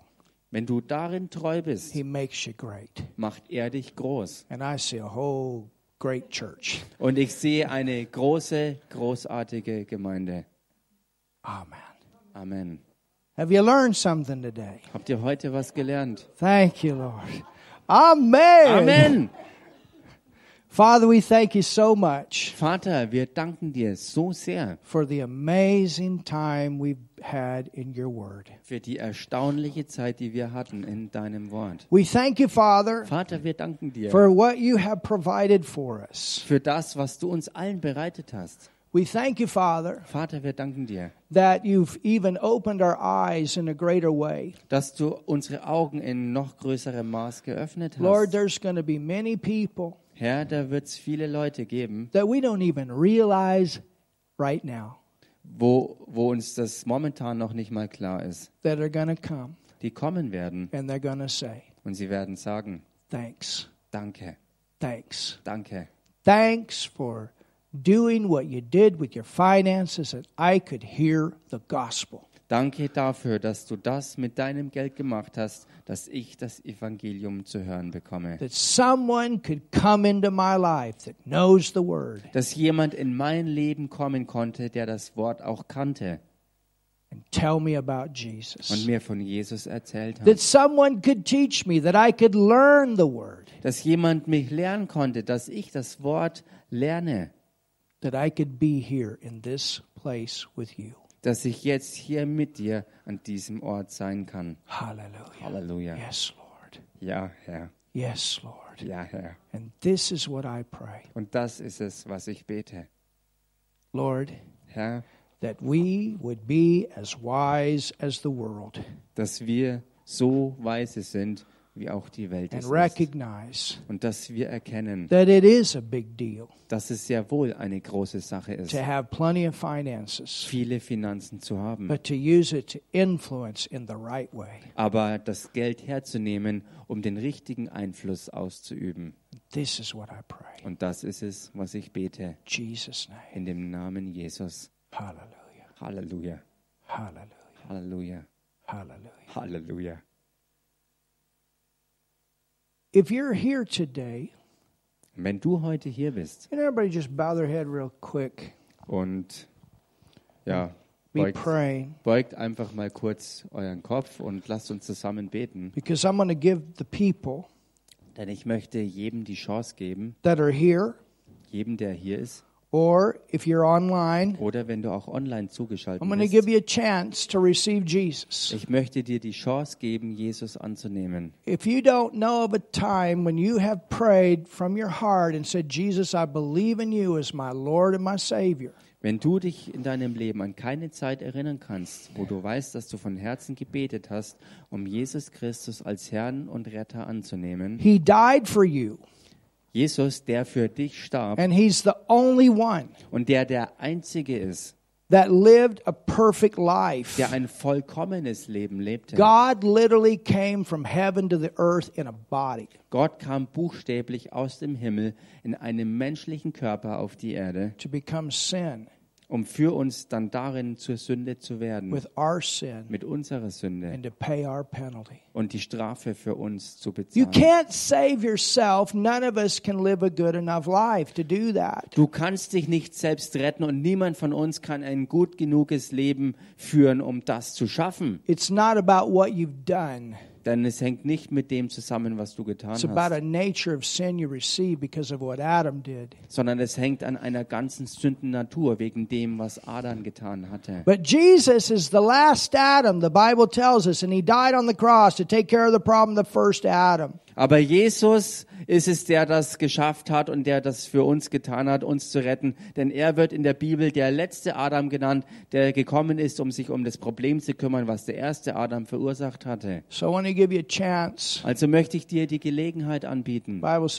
wenn du darin treu bist, he makes you great. macht er dich groß. And I see a whole great church. Und ich sehe eine große, großartige Gemeinde. Amen. Amen. Have you learned something today? Habt ihr heute was gelernt? Thank you, Lord. Amen. Amen. Father, we thank you so much Vater, wir danken dir so sehr for the amazing time we've had in your word. für die erstaunliche Zeit, die wir hatten in deinem Wort. We thank you, Father, Vater, wir danken dir for what you have provided for us. für das, was du uns allen bereitet hast. We thank you, Father, Vater, wir danken dir, that you've even opened our eyes in a greater way. dass du unsere Augen in noch größerem Maß geöffnet Lord, hast. there's going to be many people Herr, da wird es viele Leute geben, that we don't even realize right now wo, wo uns das momentan noch nicht mal klar ist. that are going to come Die kommen werden and they're going to say, und sie werden sagen, Thanks, danke, thanks, danke. thanks for doing what you did with your finances that I could hear the gospel. Danke dafür, dass du das mit deinem Geld gemacht hast, dass ich das Evangelium zu hören bekomme. That someone could come into my life that knows the word Dass jemand in mein Leben kommen konnte, der das Wort auch kannte and tell me about und mir von Jesus erzählt That hat. someone could teach me, that I could learn the word, Dass jemand mich lernen konnte, dass ich das Wort lerne, that I could be here in this place with you. Dass ich jetzt hier mit dir an diesem Ort sein kann. Hallelujah. Halleluja. Yes, Lord. Ja, Herr. Yes, Lord. Ja, Herr. And this is what I pray. Und das ist es, was ich bete. Lord, Herr, that we would be as wise as the world dass wir so weise sind, wie auch die Welt and es ist. recognize Und dass wir erkennen, that it is a big deal dass es sehr wohl eine große Sache ist, to have plenty of finances, viele Finanzen zu haben, but to use it to influence in the right way. aber das Geld herzunehmen, um den richtigen Einfluss auszuüben. This is what I pray. Und das ist es, was ich bete. In dem Namen Jesus. Hallelujah. Halleluja. Hallelujah. Halleluja. Hallelujah. Halleluja. If you're here today, wenn du heute hier bist can everybody just bow their head real quick? und ja, Be beugt, praying. beugt einfach mal kurz euren Kopf und lasst uns zusammen beten. Because I'm going to give the people Denn ich möchte jedem die Chance geben, that are here, jedem, der hier ist, or if you're online, oder wenn du auch online zugeschaltet I'm going to bist. give you a chance to receive Jesus. Ich möchte dir die Chance geben, Jesus anzunehmen. If you don't know of a time when you have prayed from your heart and said, Jesus, I believe in you as my Lord and my Savior, Wenn du dich in deinem Leben an keine Zeit erinnern kannst, wo du weißt, dass du von Herzen gebetet hast, um Jesus Christus als Herrn und Retter anzunehmen, He died for you, Jesus, der für dich starb and He's the only one und der der Einzige ist, that lived a perfect life. der ein vollkommenes Leben lebte. God literally came from heaven to the earth in a body. Gott kam buchstäblich aus dem Himmel in einem menschlichen Körper auf die Erde, to become sin um für uns dann darin zur Sünde zu werden, with our sin mit unserer Sünde and to pay our penalty. und die Strafe für uns zu You bezahlen. can't save yourself. None of us can live a good enough life to do that. Du kannst dich nicht selbst retten und niemand von uns kann ein gut genuges Leben führen, um das zu schaffen. It's not about what you've done. Denn es hängt nicht mit dem zusammen, was du getan It's about a hast, nature of sin you receive because of what Adam did. sondern es hängt an einer ganzen Sündennatur wegen dem, was Adam getan hatte. But Jesus is the last Adam, the Bible tells us, and he died on the cross to take care of the problem the first Adam. Aber Jesus ist es, der das geschafft hat und der das für uns getan hat, uns zu retten. Denn er wird in der Bibel der letzte Adam genannt, der gekommen ist, um sich um das Problem zu kümmern, was der erste Adam verursacht hatte. So I want to give you a chance. Also möchte ich dir die Gelegenheit anbieten, and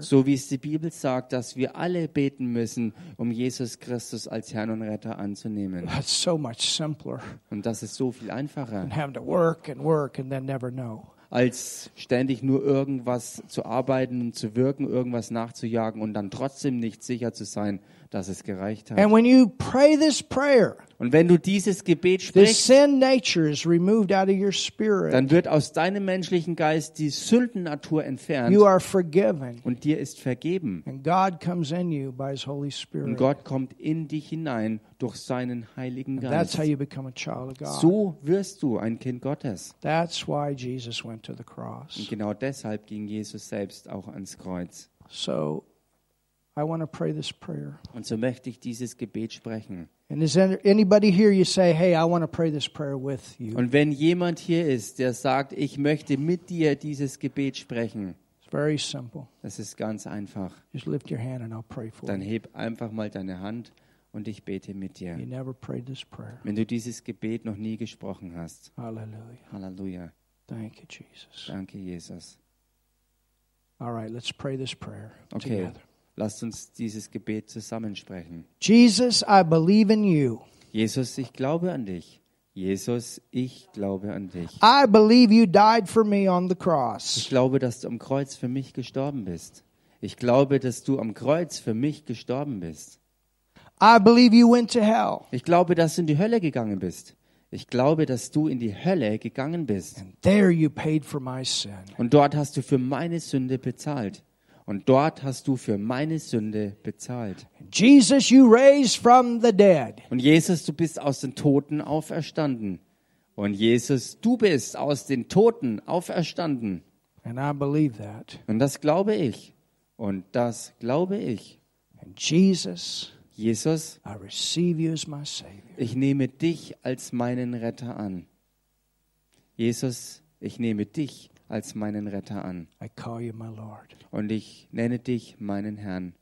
so wie es die Bibel sagt, dass wir alle beten müssen, um Jesus Christus als Herrn und Retter anzunehmen. So much simpler Und das ist so viel einfacher, than having to work and work and then never know. als ständig nur irgendwas zu arbeiten und zu wirken, irgendwas nachzujagen und dann trotzdem nicht sicher zu sein, dass es gereicht hat. And when you pray this prayer, Und wenn du dieses Gebet sprichst, sin nature is removed out of your spirit. dann wird aus deinem menschlichen Geist die Sündennatur entfernt You are forgiven. und dir ist vergeben. And God comes in you by his Holy Und. Gott kommt in dich hinein durch seinen Heiligen That's Geist. how you become a child of God. So wirst du ein Kind Gottes. That's why Jesus went to the Und genau deshalb ging Jesus selbst auch ans Kreuz. So I want to pray this prayer. Und so möchte ich dieses Gebet sprechen. And is there anybody here you say, hey, I want to pray this prayer with you? Und wenn jemand hier ist, der sagt, ich möchte mit dir dieses Gebet sprechen, It's very simple. das ist ganz einfach. Just lift your hand and I'll pray for Dann heb einfach mal deine Hand und ich bete mit dir. You never prayed this prayer. Wenn du dieses Gebet noch nie gesprochen hast. Hallelujah. Halleluja. Thank you, Jesus. Danke, Jesus. All right, let's pray this prayer Okay, together. Lasst uns dieses Gebet zusammensprechen. Jesus, I believe in you. Jesus, ich glaube an dich. Jesus, ich glaube an dich. I believe you died for me on the Ich cross. glaube, dass du am Kreuz für mich gestorben bist. Ich glaube, dass du am Kreuz für mich gestorben bist. I believe you went to hell. Ich glaube, dass du in die Hölle gegangen bist. Ich glaube, dass du in die Hölle gegangen bist. And there you paid for my sin. Und dort hast du für meine Sünde bezahlt. Und dort hast du für meine Sünde bezahlt. Jesus, you raised from the dead. Und Jesus, du bist aus den Toten auferstanden. Und Jesus, du bist aus den Toten auferstanden. And I believe that. Und das glaube ich. Und das glaube ich. And Jesus, Jesus, I receive you as my Savior. ich nehme dich als meinen Retter an. Jesus, ich nehme dich als meinen Retter an. I call you my Lord. Und ich nenne dich meinen Herrn.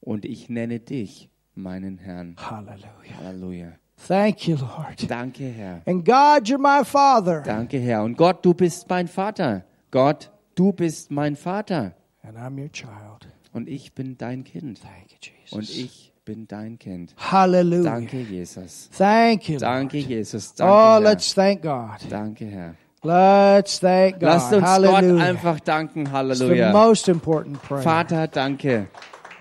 Und ich nenne dich meinen Herrn. Hallelujah. Halleluja. Thank you, Lord. Danke, Herr. And God, you're my Father. Danke, Herr. Und Gott, du bist mein Vater. Gott, du bist mein Vater. And I'm your child. Und ich bin dein Kind. Thank you, Jesus. Und ich bin dein Kind. Hallelujah. Danke, Jesus. Thank you. Lord. Danke, Jesus. Danke, Oh, Herr. let's thank God. Danke, Herr. Let's thank God. Lasst uns Gott Hallelujah. einfach danken. It's the Halleluja. most important prayer. Vater, danke.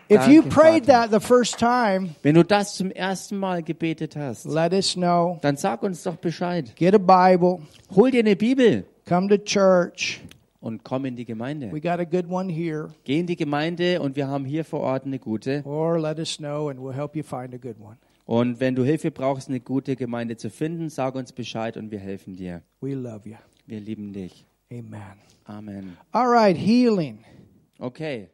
if you prayed that the first time, Wenn du das zum ersten Mal gebetet hast, let us know. dann sag uns doch Bescheid. Get a Bible. Hol dir eine Bibel Come to church. und komm in die Gemeinde. We got a good one here. Geh in die Gemeinde und wir haben hier vor Ort eine gute. Or let us know and we'll help you find a good one. Und wenn du Hilfe brauchst, eine gute Gemeinde zu finden, sag uns Bescheid und wir helfen dir. We love you. Wir lieben dich. Amen. Amen. All right, healing. Okay.